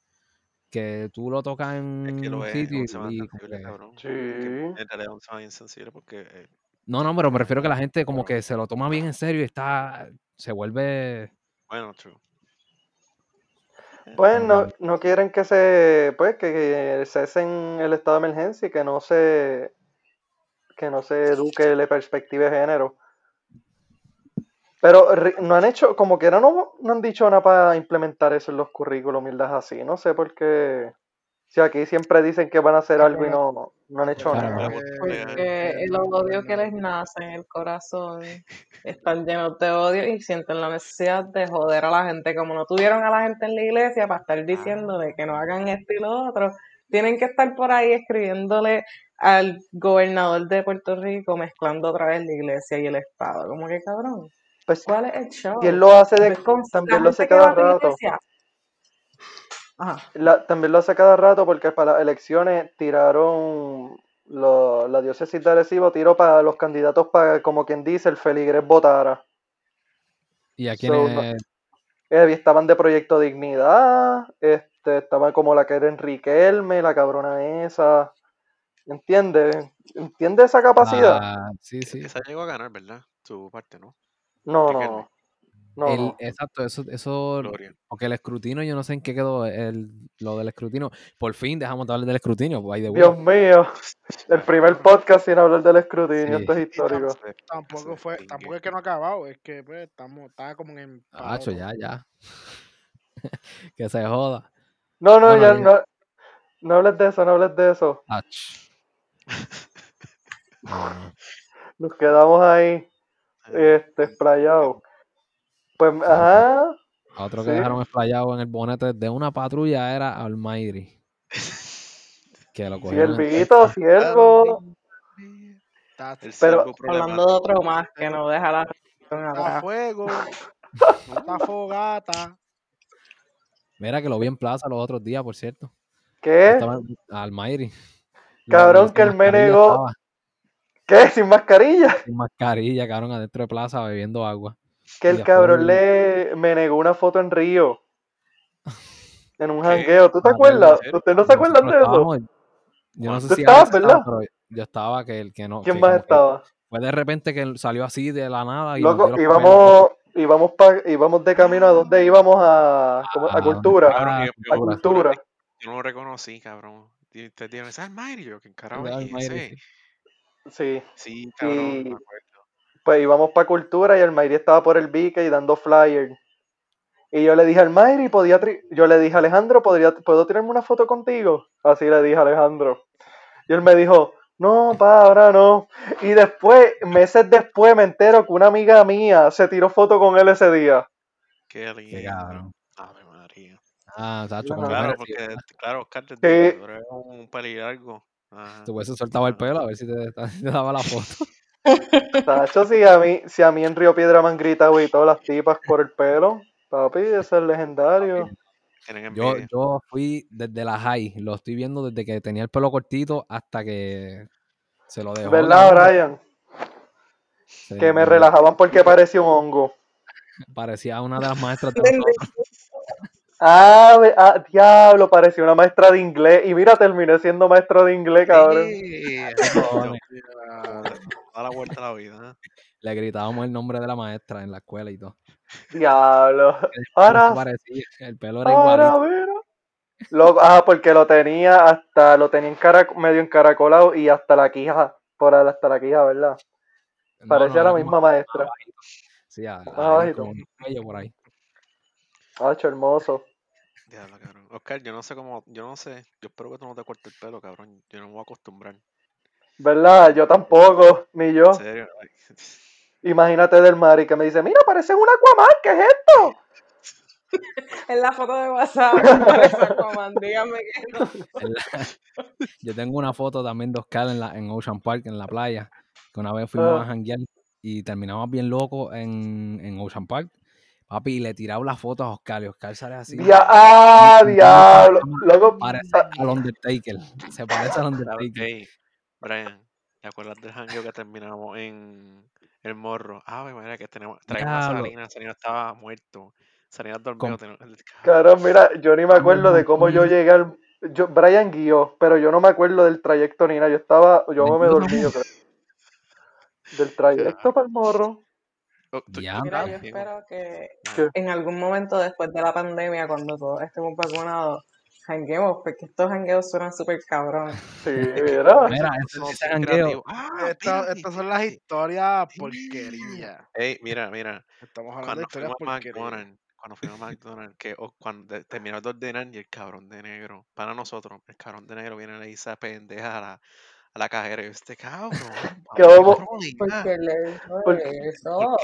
Que tú lo tocas en Es que lo un es, sitio es un tema y, sensible, que- cabrón. Sí. En realidad es un tema bien sensible porque eh, No, no, pero me refiero a que la gente como que se lo toma bien en serio y está, se vuelve... bueno, true. Pues no, no quieren que se, pues, que, cesen el estado de emergencia y que no se, que no se eduque la perspectiva de género. Pero no han hecho, como que no, no han dicho nada para implementar eso en los currículos, mierdas así. No sé por qué. Si aquí siempre dicen que van a hacer algo y no, no han hecho Claro. nada. Porque el odio que les nace en el corazón están llenos de odio y sienten la necesidad de joder a la gente. Como no tuvieron a la gente en la iglesia para estar diciéndole que no hagan esto y lo otro, tienen que estar por ahí escribiéndole al gobernador de Puerto Rico mezclando otra vez la iglesia y el Estado. Como que cabrón, Pues, ¿cuál es el show? y él lo hace de, ¿Ves con también lo hace cada rato. iglesia? Ajá. La- también lo hace cada rato porque para las elecciones tiraron lo- la diócesis de Arecibo tiró para los candidatos para, como quien dice, el feligres votara. Y a So, no- quienes... Eh, estaban de Proyecto Dignidad, este, estaban como la que era Enrique Elme, la cabrona esa. ¿Entiendes? ¿Entiendes esa capacidad? Ah, sí, sí. Esa llegó a ganar, ¿verdad? Su parte, ¿no? no, Enrique no, Elme. No, El- no. exacto, eso, eso, Gloria. porque el escrutinio, yo no sé en qué quedó el, lo del escrutinio. Por fin dejamos de hablar del escrutinio, by the way. Dios mío, el primer podcast sin hablar del escrutinio, Sí. esto es histórico. Tampoco fue, tampoco es que no ha acabado, es que pues, estamos, está como en paro. ya, ya. que se joda. No, no, ya no, no hables de eso, no hables de eso. Nos quedamos ahí, este, esplayados. Pues, ajá. A otro que Sí. dejaron explayado en el bonete de una patrulla era Almighty. Que lo cogieron. Siervito, siervo. El Pero- Hablando de otro más que no deja la está fuego. Está fogata. Mira que lo vi en plaza los otros días, por cierto. ¿Qué? Estaba Almighty. Cabrón, que él me mascarilla negó. estaba, ¿Qué? ¿Sin mascarilla? Sin mascarilla, cabrón, adentro de plaza bebiendo agua. Que el cabrón le me negó una foto en Río. En un ¿Qué? jangueo. ¿Tú te Ah, acuerdas? ¿Ustedes no se acuerdan de eso? Yo no sé ¿Tú si estabas, verdad? pero yo estaba que el que no. ¿Quién que más estaba? Fue de repente que él salió así de la nada y Loco, íbamos, íbamos, pa, íbamos de camino a dónde íbamos a, ¿cómo? a Ah, cultura. Cabrón, Ah, yo, yo- A cultura. yo no lo reconocí, cabrón. Y ustedes dijeron, ¿es Almighty? Yo, ¿quién carajo es sí. Sí. Cabrón, no Y- me acuerdo. Pues íbamos para cultura y el Mayri estaba por el y dando flyer. Y yo le dije al Mayri, podía tri- yo le dije, Alejandro, ¿podría, ¿puedo tirarme una foto contigo? Así le dije a Alejandro. Y él me dijo, no, pa, ahora no. Y después, meses después, me entero que una amiga mía se tiró foto con él ese día. Qué lindo. Ave María. Ah, Sacho, Claro. como Claro, porque, claro, Oscar, te Sí. eres un pelilargo. Ajá. Te hubiese soltado el pelo a ver si te, te daba la foto. Tacho, si a mí, si a mí en Río Piedra me han gritado y todas las tipas por el pelo, papi, ese es legendario. Yo, yo fui desde la high, lo estoy viendo desde que tenía el pelo cortito hasta que se lo dejó. ¿Verdad. Brian? Sí, Que me relajaban porque parecía un hongo. Parecía una de las maestras de. Ah, ah, diablo, parecía una maestra de inglés. Y mira, terminé siendo maestro de inglés, cabrón. Sí, Da la vuelta a la vida. ¿eh? Le gritábamos el nombre de la maestra en la escuela y todo. Diablo. Ahora, parecía, el pelo era ahora, igualito. mira. Lo- ah, porque lo tenía hasta, lo tenía encarac- medio encaracolado y hasta la quija, por hasta la quija, ¿verdad? No, Parecía no, la misma maestra. Sí, a- ahí, un por ahí. Hacho, hermoso. Diablo, cabrón. Oscar, yo no sé cómo, yo no sé. Yo espero que tú no te cortes el pelo, cabrón. Yo no me voy a acostumbrar. ¿Verdad? Yo tampoco, ni yo. En serio. Imagínate del Mari que me dice, mira, pareces un Aquaman, ¿qué es esto? En la foto de WhatsApp parece Aquaman, dígame que no. La- Yo tengo una foto también de Oscar en, la, en Ocean Park, en la playa, que una vez fuimos Ah. a janguear y terminamos bien locos en, en Ocean Park. Papi, y le tiraba las fotos a Oscar y Oscar sale así. Dia- ah, Y- y- diablo. Loco, Parece ah, al Undertaker. Se parece al Undertaker. Brian, ¿te acuerdas del jangueo que terminamos en el morro? Ah, mira que tenemos, traímos a Diablo. Salina, Salina estaba muerto. Salina dormido. Tenemos- Cabrón, mira, yo ni me acuerdo de cómo yo llegué al. Yo, Brian guió, pero yo no me acuerdo del trayecto ni nada. Yo estaba, yo me dormí, yo creo. Del trayecto para el morro. Oh, Ya, Mira, yo espero que ¿Qué? en algún momento después de la pandemia, cuando todos estemos vacunados, janguemos, porque estos jangueos suenan súper cabrón. Sí, mira. Mira, es. Ah, Esta- espérate, estas son las historias Sí. porquería. Ey, mira, mira. Estamos hablando de Cuando historias fuimos a porquería. McDonald's, cuando fuimos a McDonald's, que o- cuando de- terminó de ordenar y el cabrón de negro, para nosotros, el cabrón de negro viene y le dice a pendeja a la, a la cajera, y yo, este cabrón, ¿Qué vamos trolear". Porque le ¿Por eso.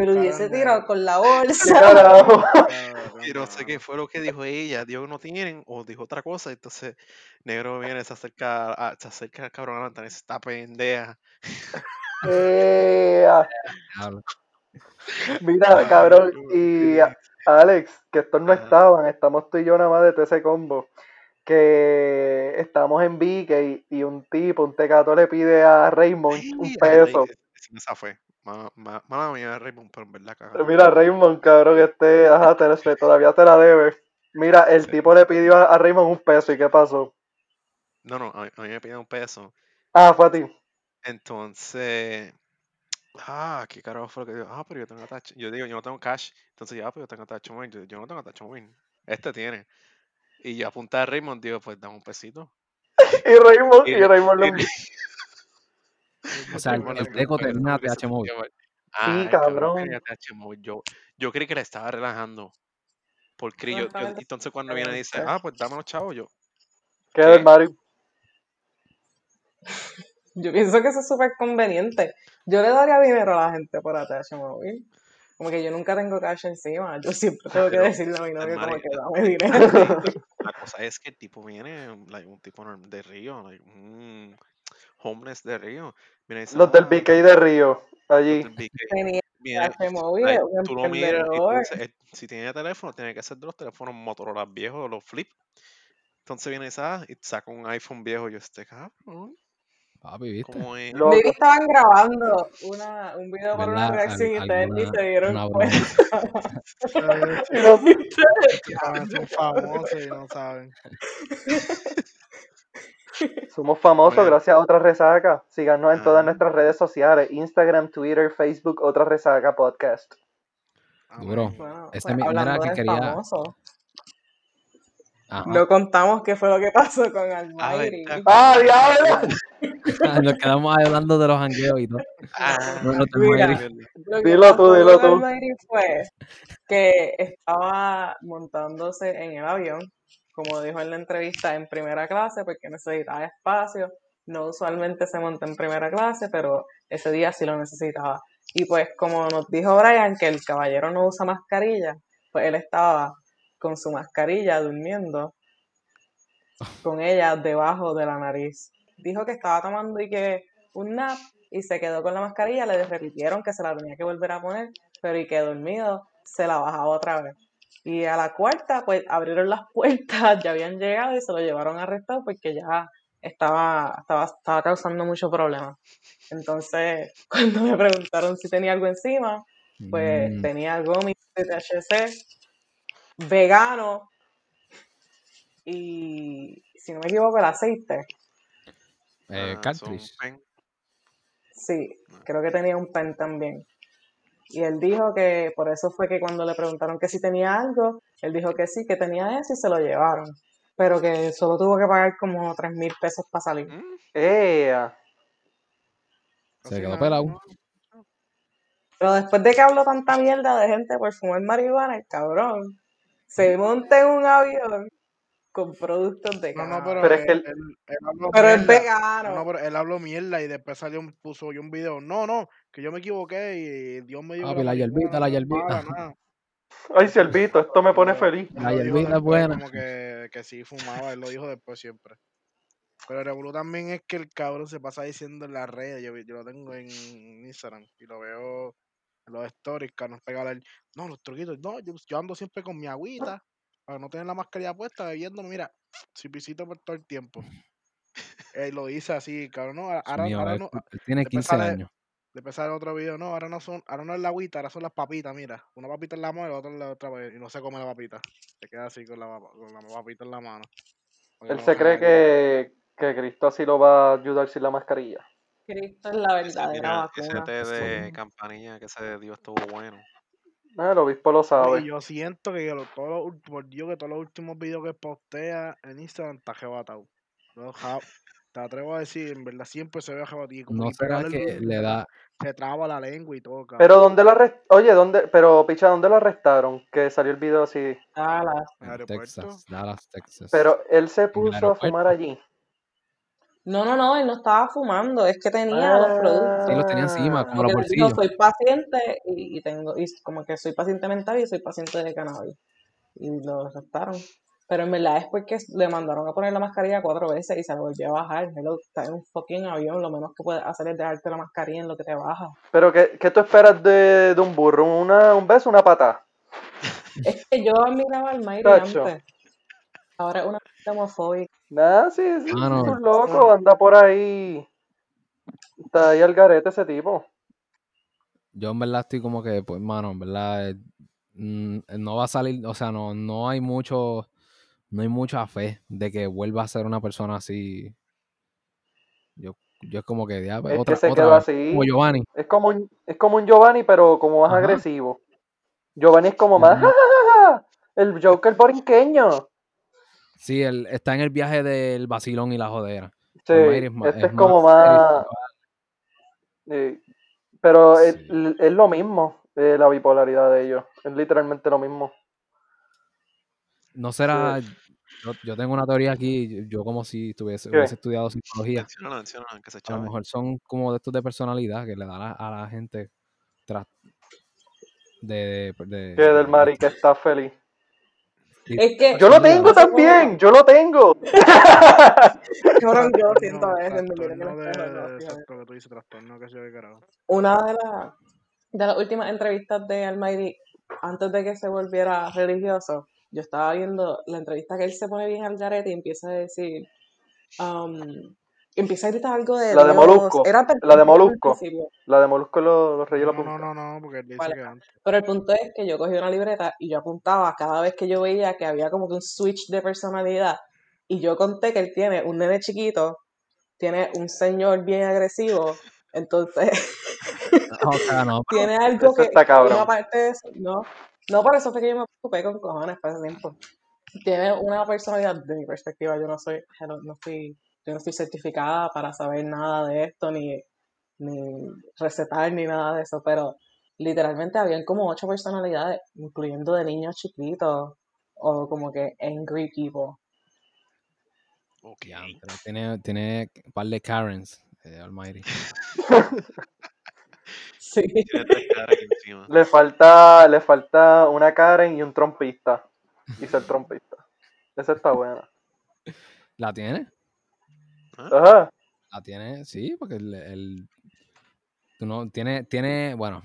Que lo hubiese tirado con la ¿Qué bolsa. no sé qué fue lo que dijo ella, que no tienen, o dijo otra cosa, entonces negro viene, se acerca, a- se acerca al cabrón a la ventana esta pendeja. Eh, ah, mira, cabrón. Y. Alex, que estos no estaban, estamos tú y yo nada más de todo ese combo. Que estamos en Vique y, y un tipo, un tecato le pide a Raymond un peso. ese me Mala, ma- mala mía, Raymond, pero en verdad cagado. Mira, Raymond, cabrón, este, ajá, te, todavía te la debe. Mira, el Sí. tipo le pidió a, Raymond un peso y ¿qué pasó? No, no, a mí, a mí me pidieron un peso. Ah, fue a ti. Entonces, ah, ¿qué carajo fue lo que digo? Ah, pero yo tengo attach. Yo digo, yo no tengo cash. Entonces, ya, pero yo tengo attach móvil. Yo, yo no tengo attach móvil. Este tiene. Y yo apunté a Raymond, digo, pues dame un pesito. Y Raymond, Y- y Raymond lo O sea, el, el tenía le- TH móvil. Ah, el cabrón. Yo, yo creí que le estaba relajando. Porque yo, entonces cuando viene y dice, ah, pues dame los chavos, yo. ¿Qué ¿Qué? Mario? Yo pienso que eso es súper conveniente. Yo le daría dinero a la gente por ATH móvil. Como que yo nunca tengo cash encima. Yo siempre tengo que decirle a mi novio como que dame dinero. La cosa es que el tipo viene, like, un tipo de Río, like, un homeless de Río. Dice, Los del "Ah, BK de Río, allí. del BK". Tenía Viene, ATH móvil, tú lo miras y tú dices, "Eh, si tiene teléfono, tiene que ser de los teléfonos Motorola viejos, los flip. Entonces viene "Ah", y saca un iPhone viejo. Yo, este cabrón, Papi, ¿viste? ¿cómo es? Maybe estaban grabando una, un video para una reacción y ustedes ni se dieron cuenta. Son famosos y no saben. Somos famosos Bueno. gracias a Otra Resaca. Síganos en todas Ajá. nuestras redes sociales: Instagram, Twitter, Facebook, Otra Resaca Podcast. Duro. Amén. Bueno, Este pues, mi- que de quería- no contamos qué fue lo que pasó con A ver, Almighty. ¿te ¡Ah, diablo! Nos quedamos ahí hablando de los jangueos y todo. Ah, No, no te Mira. mueres. Lo que Dilo tú, dilo con tú. Fue que estaba montándose en el avión, como dijo en la entrevista, en primera clase porque necesitaba espacio. No usualmente se monta en primera clase, pero ese día sí lo necesitaba. Y pues como nos dijo Brian que el caballero no usa mascarilla, pues él estaba con su mascarilla durmiendo con ella debajo de la nariz. Dijo que estaba tomando y que un nap y se quedó con la mascarilla, le repitieron que se la tenía que volver a poner, pero y que dormido se la bajaba otra vez. Y a la cuarta, pues abrieron las puertas, ya habían llegado y se lo llevaron arrestado porque ya estaba, estaba, estaba causando mucho problema. Entonces, cuando me preguntaron si tenía algo encima, pues Mm, tenía gomis de THC, vegano y, si no me equivoco, el aceite. eh, ah. Sí, creo que tenía un pen también. Y él dijo que por eso fue que cuando le preguntaron que si tenía algo, él dijo que sí, que tenía eso y se lo llevaron. Pero que solo tuvo que pagar como tres mil pesos para salir. ¡Ea! Se quedó pelado. Pero después de que habló tanta mierda de gente por fumar marihuana, el cabrón se monta en un avión con productos de No, no, pero, Pero es que él, el- él- él habló Pero es vegano. No, pero él habló mierda y después salió, un- puso yo un video. No, no, que yo me equivoqué y Dios me Papi, que la hierbita, la hierbita. nada. Ay, Silvito, esto me pone feliz. La hierbita es buena. Como que, que sí fumaba, él lo dijo después siempre. Pero el revolú también es que el cabrón se pasa diciendo en las redes. Yo, yo lo tengo en Instagram y lo veo en los stories. Que nos pega el. No, los truquitos. No, yo, yo ando siempre con mi agüita para no tener la mascarilla puesta, bebiendo. Mira, si pisito por todo el tiempo. Él lo dice así, cabrón. No, ahora, mío, ahora él, no. él tiene después 15 sale- años. Después sale otro video, no, ahora no son, ahora no es la agüita, ahora son las papitas, mira. Una papita en la mano y la otra en la otra y no se come la papita. Se queda así con la, con la papita en la mano. Porque Él no se cree que, que Cristo así lo va a ayudar sin la mascarilla. Cristo es la ese, verdadera ese té de campanilla que se dio estuvo bueno. Ah, el obispo lo Y sabe. yo siento que lo- todos los últimos, por Dios, que todos los últimos videos que postea en Instagram está jebatado. No, ja- te atrevo a decir, en verdad siempre se ve jebatado. y ¿No y será el que duro, le se da, Se traba la lengua y todo, cabrón. Pero ¿dónde lo arrestaron? Oye, ¿dónde? Pero, picha, ¿dónde lo arrestaron? Que salió el video así. Dallas. En el. Texas, Dallas, Texas. Pero él se el puso a fumar allí. No, no, no, él no estaba fumando, es que tenía los productos. Sí, los tenía encima, Ah, como los bolsillos. soy paciente y, y tengo, y como que soy paciente mental y soy paciente de cannabis. Y lo arrestaron. Pero en verdad es porque le mandaron a poner la mascarilla cuatro veces y se volvió a bajar. Hello, está en un fucking avión, lo menos que puedes hacer es dejarte la mascarilla en lo que te baja. Pero ¿qué, qué tú esperas de, de un burro? ¿Una, ¿Un beso una pata? Es que yo admiraba al Mayri antes. Ahora es una homofóbica. Nada, sí, sí, Mano. es un loco, anda por ahí. Está ahí al garete ese tipo. Yo en verdad estoy como que, pues, mano, en verdad, eh, mm, no va a salir, o sea, no, no hay mucho, no hay mucha fe de que vuelva a ser una persona así. Yo, yo es como que, ya, Es que otra, se otra quedó así. como Giovanni. Es como un, es como un Giovanni, pero como más Ajá. agresivo. Giovanni es como más Ujú. "Ja, ja, ja, ja", el Joker borinqueño. Sí, él está en el viaje del vacilón y la jodera. Sí, Almighty es más- este es, es como más más. pero es, Sí. es lo mismo, eh, la bipolaridad de ellos. Es literalmente lo mismo. No será, Yo, yo tengo una teoría aquí, yo- como si tuviese, hubiese estudiado psicología. Que se A lo mejor son como de estos de personalidad que le dan a, a la gente tras de, de, Que del de- Mari que está feliz. Es que. Yo lo tengo también, yo lo tengo. Cabrón, yo siento a veces, mira que trastorno no de, estoy hablando, fíjate. exacto, que tú dices trastorno que se ve carajo. Una de, las de las últimas entrevistas de Almighty, antes de que se volviera religioso, yo estaba viendo la entrevista que él se pone bien al garete y empieza a decir, um, empieza a gritar algo de La de. Molusco, Era la de Molusco. La de Molusco los, los Reyes de No, la no, Punta. no, no, porque él dice Vale. que antes. Pero el punto es que yo cogí una libreta y yo apuntaba cada vez que yo veía que había como que un switch de personalidad. Y yo conté que él tiene un nene chiquito, tiene un señor bien agresivo, entonces O sea, no, tiene algo Eso que, está cabrón. una parte de eso, no, no por eso fue que yo me preocupé con cojones para ese tiempo. Tiene una personalidad, de mi perspectiva, yo no soy, no, no estoy, yo no estoy certificada para saber nada de esto, ni, ni recetar, ni nada de eso, pero literalmente habían como ocho personalidades, incluyendo de niños chiquitos, o como que angry people. Ok. tiene, tiene un par de Karens, eh, Almighty. Sí. Tiene tres caras aquí encima. Le falta, le falta una Karen y un trompista. Y ser trompista. Esa está buena. ¿La tiene? Ajá. La tiene, sí, porque el, el- tú no, tiene, tiene, bueno,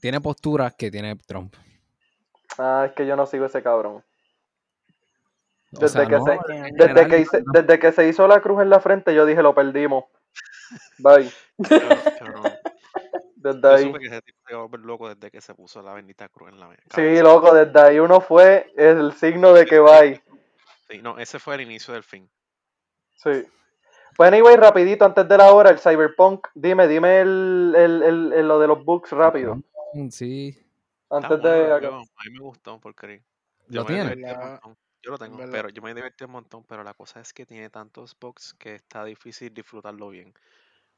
tiene posturas que tiene Trump. Ah, es que yo no sigo ese cabrón. Desde que se- en Desde general, que, hice- desde que se hizo la cruz en la frente, yo dije, lo perdimos. Bye. Desde Yo ahí. supe que ese tipo se iba a volver loco desde que se puso la bendita cruz en la Sí, cabeza. loco, desde ahí uno fue el signo de que bye. Sí, no, ese fue el inicio del fin. Sí. Pues anyway, rapidito, antes de la hora, el Cyberpunk. Dime, dime el, el, el- el- lo de los books rápido. Sí, Antes bueno, de... yo- a mí me gustó porque ¿Lo yo me tiene? divertí un ¿Verdad? montón. Yo lo tengo, pero yo me divertí un montón, pero la cosa es que tiene tantos bugs que está difícil disfrutarlo bien.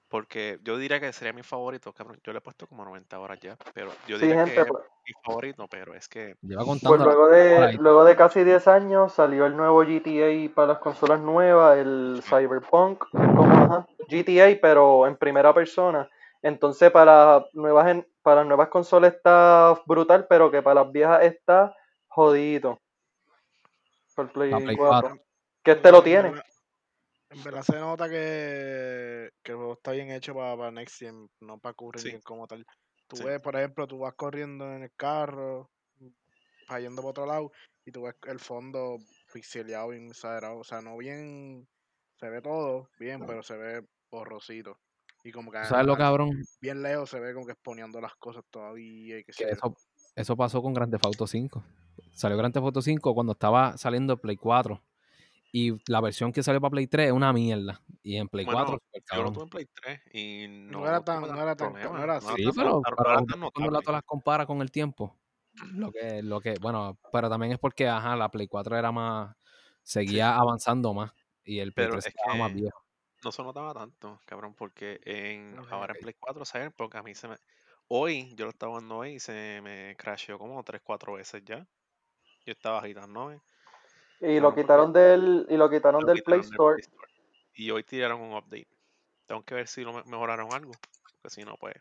Porque yo diría que sería mi favorito, cabrón. Yo le he puesto como 90 horas ya, pero yo Sí, diría gente, que es pues, mi favorito, pero es que lleva contando. pues luego de, luego de casi 10 años salió el nuevo GTA para las consolas nuevas, el Cyberpunk, como ajá, GTA, pero en primera persona. Entonces para nuevas para las nuevas consolas está brutal, pero que para las viejas está jodido. Por Play La Play 4. 4. Que este lo En tiene. En verdad se nota que, que el juego está bien hecho para, Next Gen, no para Current Sí. Como tal. Tú Sí. ves, por ejemplo, tú vas corriendo en el carro, yendo para otro lado, y tú ves el fondo pixeleado, bien exagerado. O sea, no bien, se ve todo bien, pero se ve borrosito. Y como que ¿Tú ¿Sabes lo cabrón? bien lejos se ve como que exponiendo las cosas todavía y que Que sé yo. eso, eso pasó con Grand Theft Auto 5. Salió Grand Theft Auto 5 cuando estaba saliendo Play 4. Y la versión que salió para Play 3 es una mierda. Y en Play Bueno, 4, super yo lo tuve en Play 3 y no, No era tan- no era tan- no era no así. Sí, tan- pero, no cuando las compara con el tiempo, lo que, lo que, bueno, pero también es porque, ajá, la Play 4 era más, seguía avanzando más y el Play Pero 3 es estaba más que- viejo. No se notaba tanto, cabrón, porque en, Ok, ahora en Play 4 saben porque a mí se me... Hoy, yo lo estaba jugando hoy y se me crasheó como 3, 4 veces ya. Yo estaba agitándome. Y No, lo porque quitaron del, y lo quitaron lo del Play quitaron Store. Play Store. Y hoy tiraron un update. Tengo que ver si lo me- mejoraron algo. Porque si no, pues...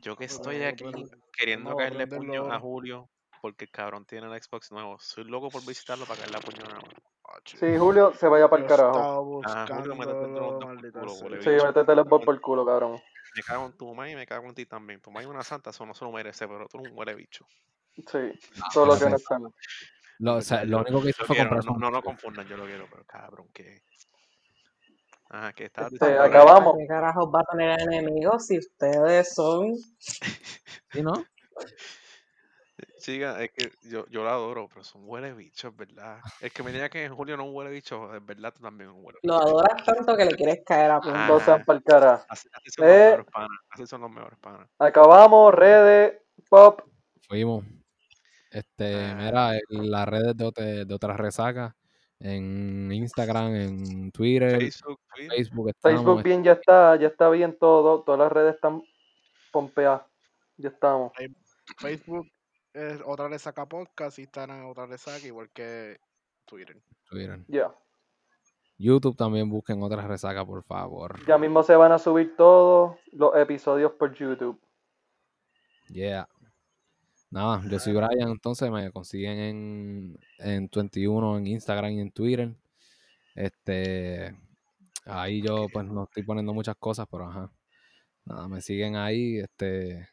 Yo que estoy aquí queriendo a caerle puño a. Julio porque el cabrón tiene el Xbox nuevo. Soy loco por visitarlo para caerle a puño nada más. Achi. Sí, Julio, se vaya para el carajo. Ajá, Julio, métete buscando, dos por culo, Sí, métete el Xbox por el culo, cabrón. Me cago en tu mamá y me cago en ti también. Tu mamá es una santa, eso no se lo merece, pero tú eres un huele bicho. Sí, Ah, todo lo que no espérate. Está. Lo, o sea, lo único que hizo yo fue quiero, comprar no, no lo confundan, yo lo quiero, pero cabrón, que. Ajá, que Este. ¿Para qué, acabamos. qué carajos va a tener enemigos si ustedes son ¿Sí, no? Chica, es que yo, yo la adoro, pero son huele bichos, ¿verdad? El que me diga que en Julio no es un huele bicho, es verdad, tú también un huele lo bicho. adoras tanto que le quieres caer a punta. No sean para el cara. Así, así son los Eh. mejores panas. Así son los mejores panas. Acabamos, redes, pop. Fuimos. Este, Ah. mira, las redes de, otra- de otras resacas, en Instagram, en Twitter, Facebook, Twitter. Facebook estamos. Facebook bien ya está, ya está bien todo. Todas las redes están pompeadas. Ya estamos. Facebook es otra le saca podcast, Instagram es otra le saca, igual que Twitter. Twitter. Ya. YouTube también busquen otra resaca, por favor. Ya mismo se van a subir todos los episodios por YouTube. Yeah. Nada, yo soy Brian, entonces me consiguen en, en 21 en Instagram y en Twitter. Este, ahí yo pues no estoy poniendo muchas cosas, pero ajá. Nada, me siguen ahí, este,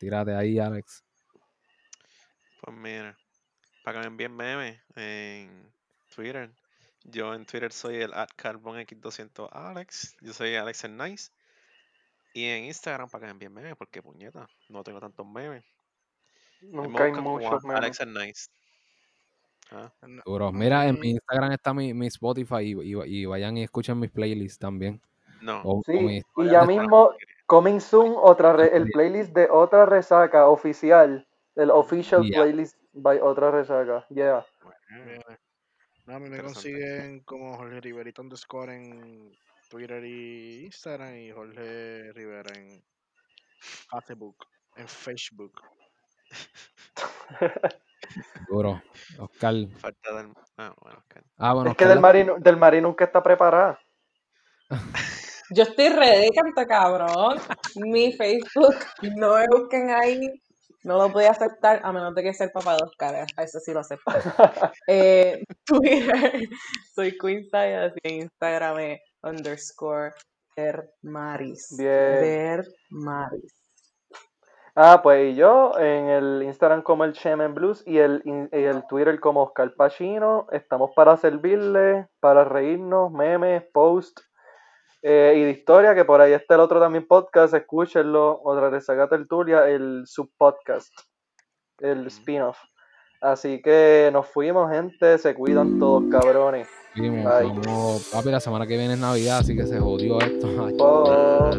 tírate ahí, Alex. Pues mira, para que me envíen memes en Twitter. Yo en Twitter soy el at carbonx200 Alex. Yo soy Alex el Nice. Y en Instagram para que me envíen memes, porque puñeta, no tengo tantos memes. Nunca hay muchos memes. Alex el Nice. Ah. Mira, en mi Instagram está mi, mi Spotify y, y- y vayan y escuchen mis playlists también. no. O- o Sí, mis y ya mismo, coming soon, otra re- el playlist de otra resaca oficial. El official Yeah. playlist by otra resaca. Yeah. No, a mí me consiguen como Jorge Riverito underscore en Twitter y Instagram y Jorge Rivera en Facebook, en Facebook. Duro. Oscar. Falta del. Ah, bueno. Ah, bueno, es que Oscar del la- Mari, del Mari nunca está preparada. Yo estoy ready, cabrón. Mi Facebook, no me busquen ahí. No lo voy a aceptar a menos de que sea el papá de Oscar. eh, A eso sí lo acepto. Eh, Twitter, soy Queen Sayas y en Instagram es underscore Dermaris. Bien. Dermaris. Ah, pues y yo en el Instagram como el Shemen Blues y el, y el Twitter como Oscar Pacino. Estamos para servirle, para reírnos, memes, post eh, y de historia, que por ahí está el otro también podcast, escúchenlo, otra resaca tertulia, el subpodcast, el spin-off. Así que nos fuimos, gente, se cuidan todos, cabrones. Bye. vamos, papi, la semana que viene es Navidad, así que se jodió esto. Oh.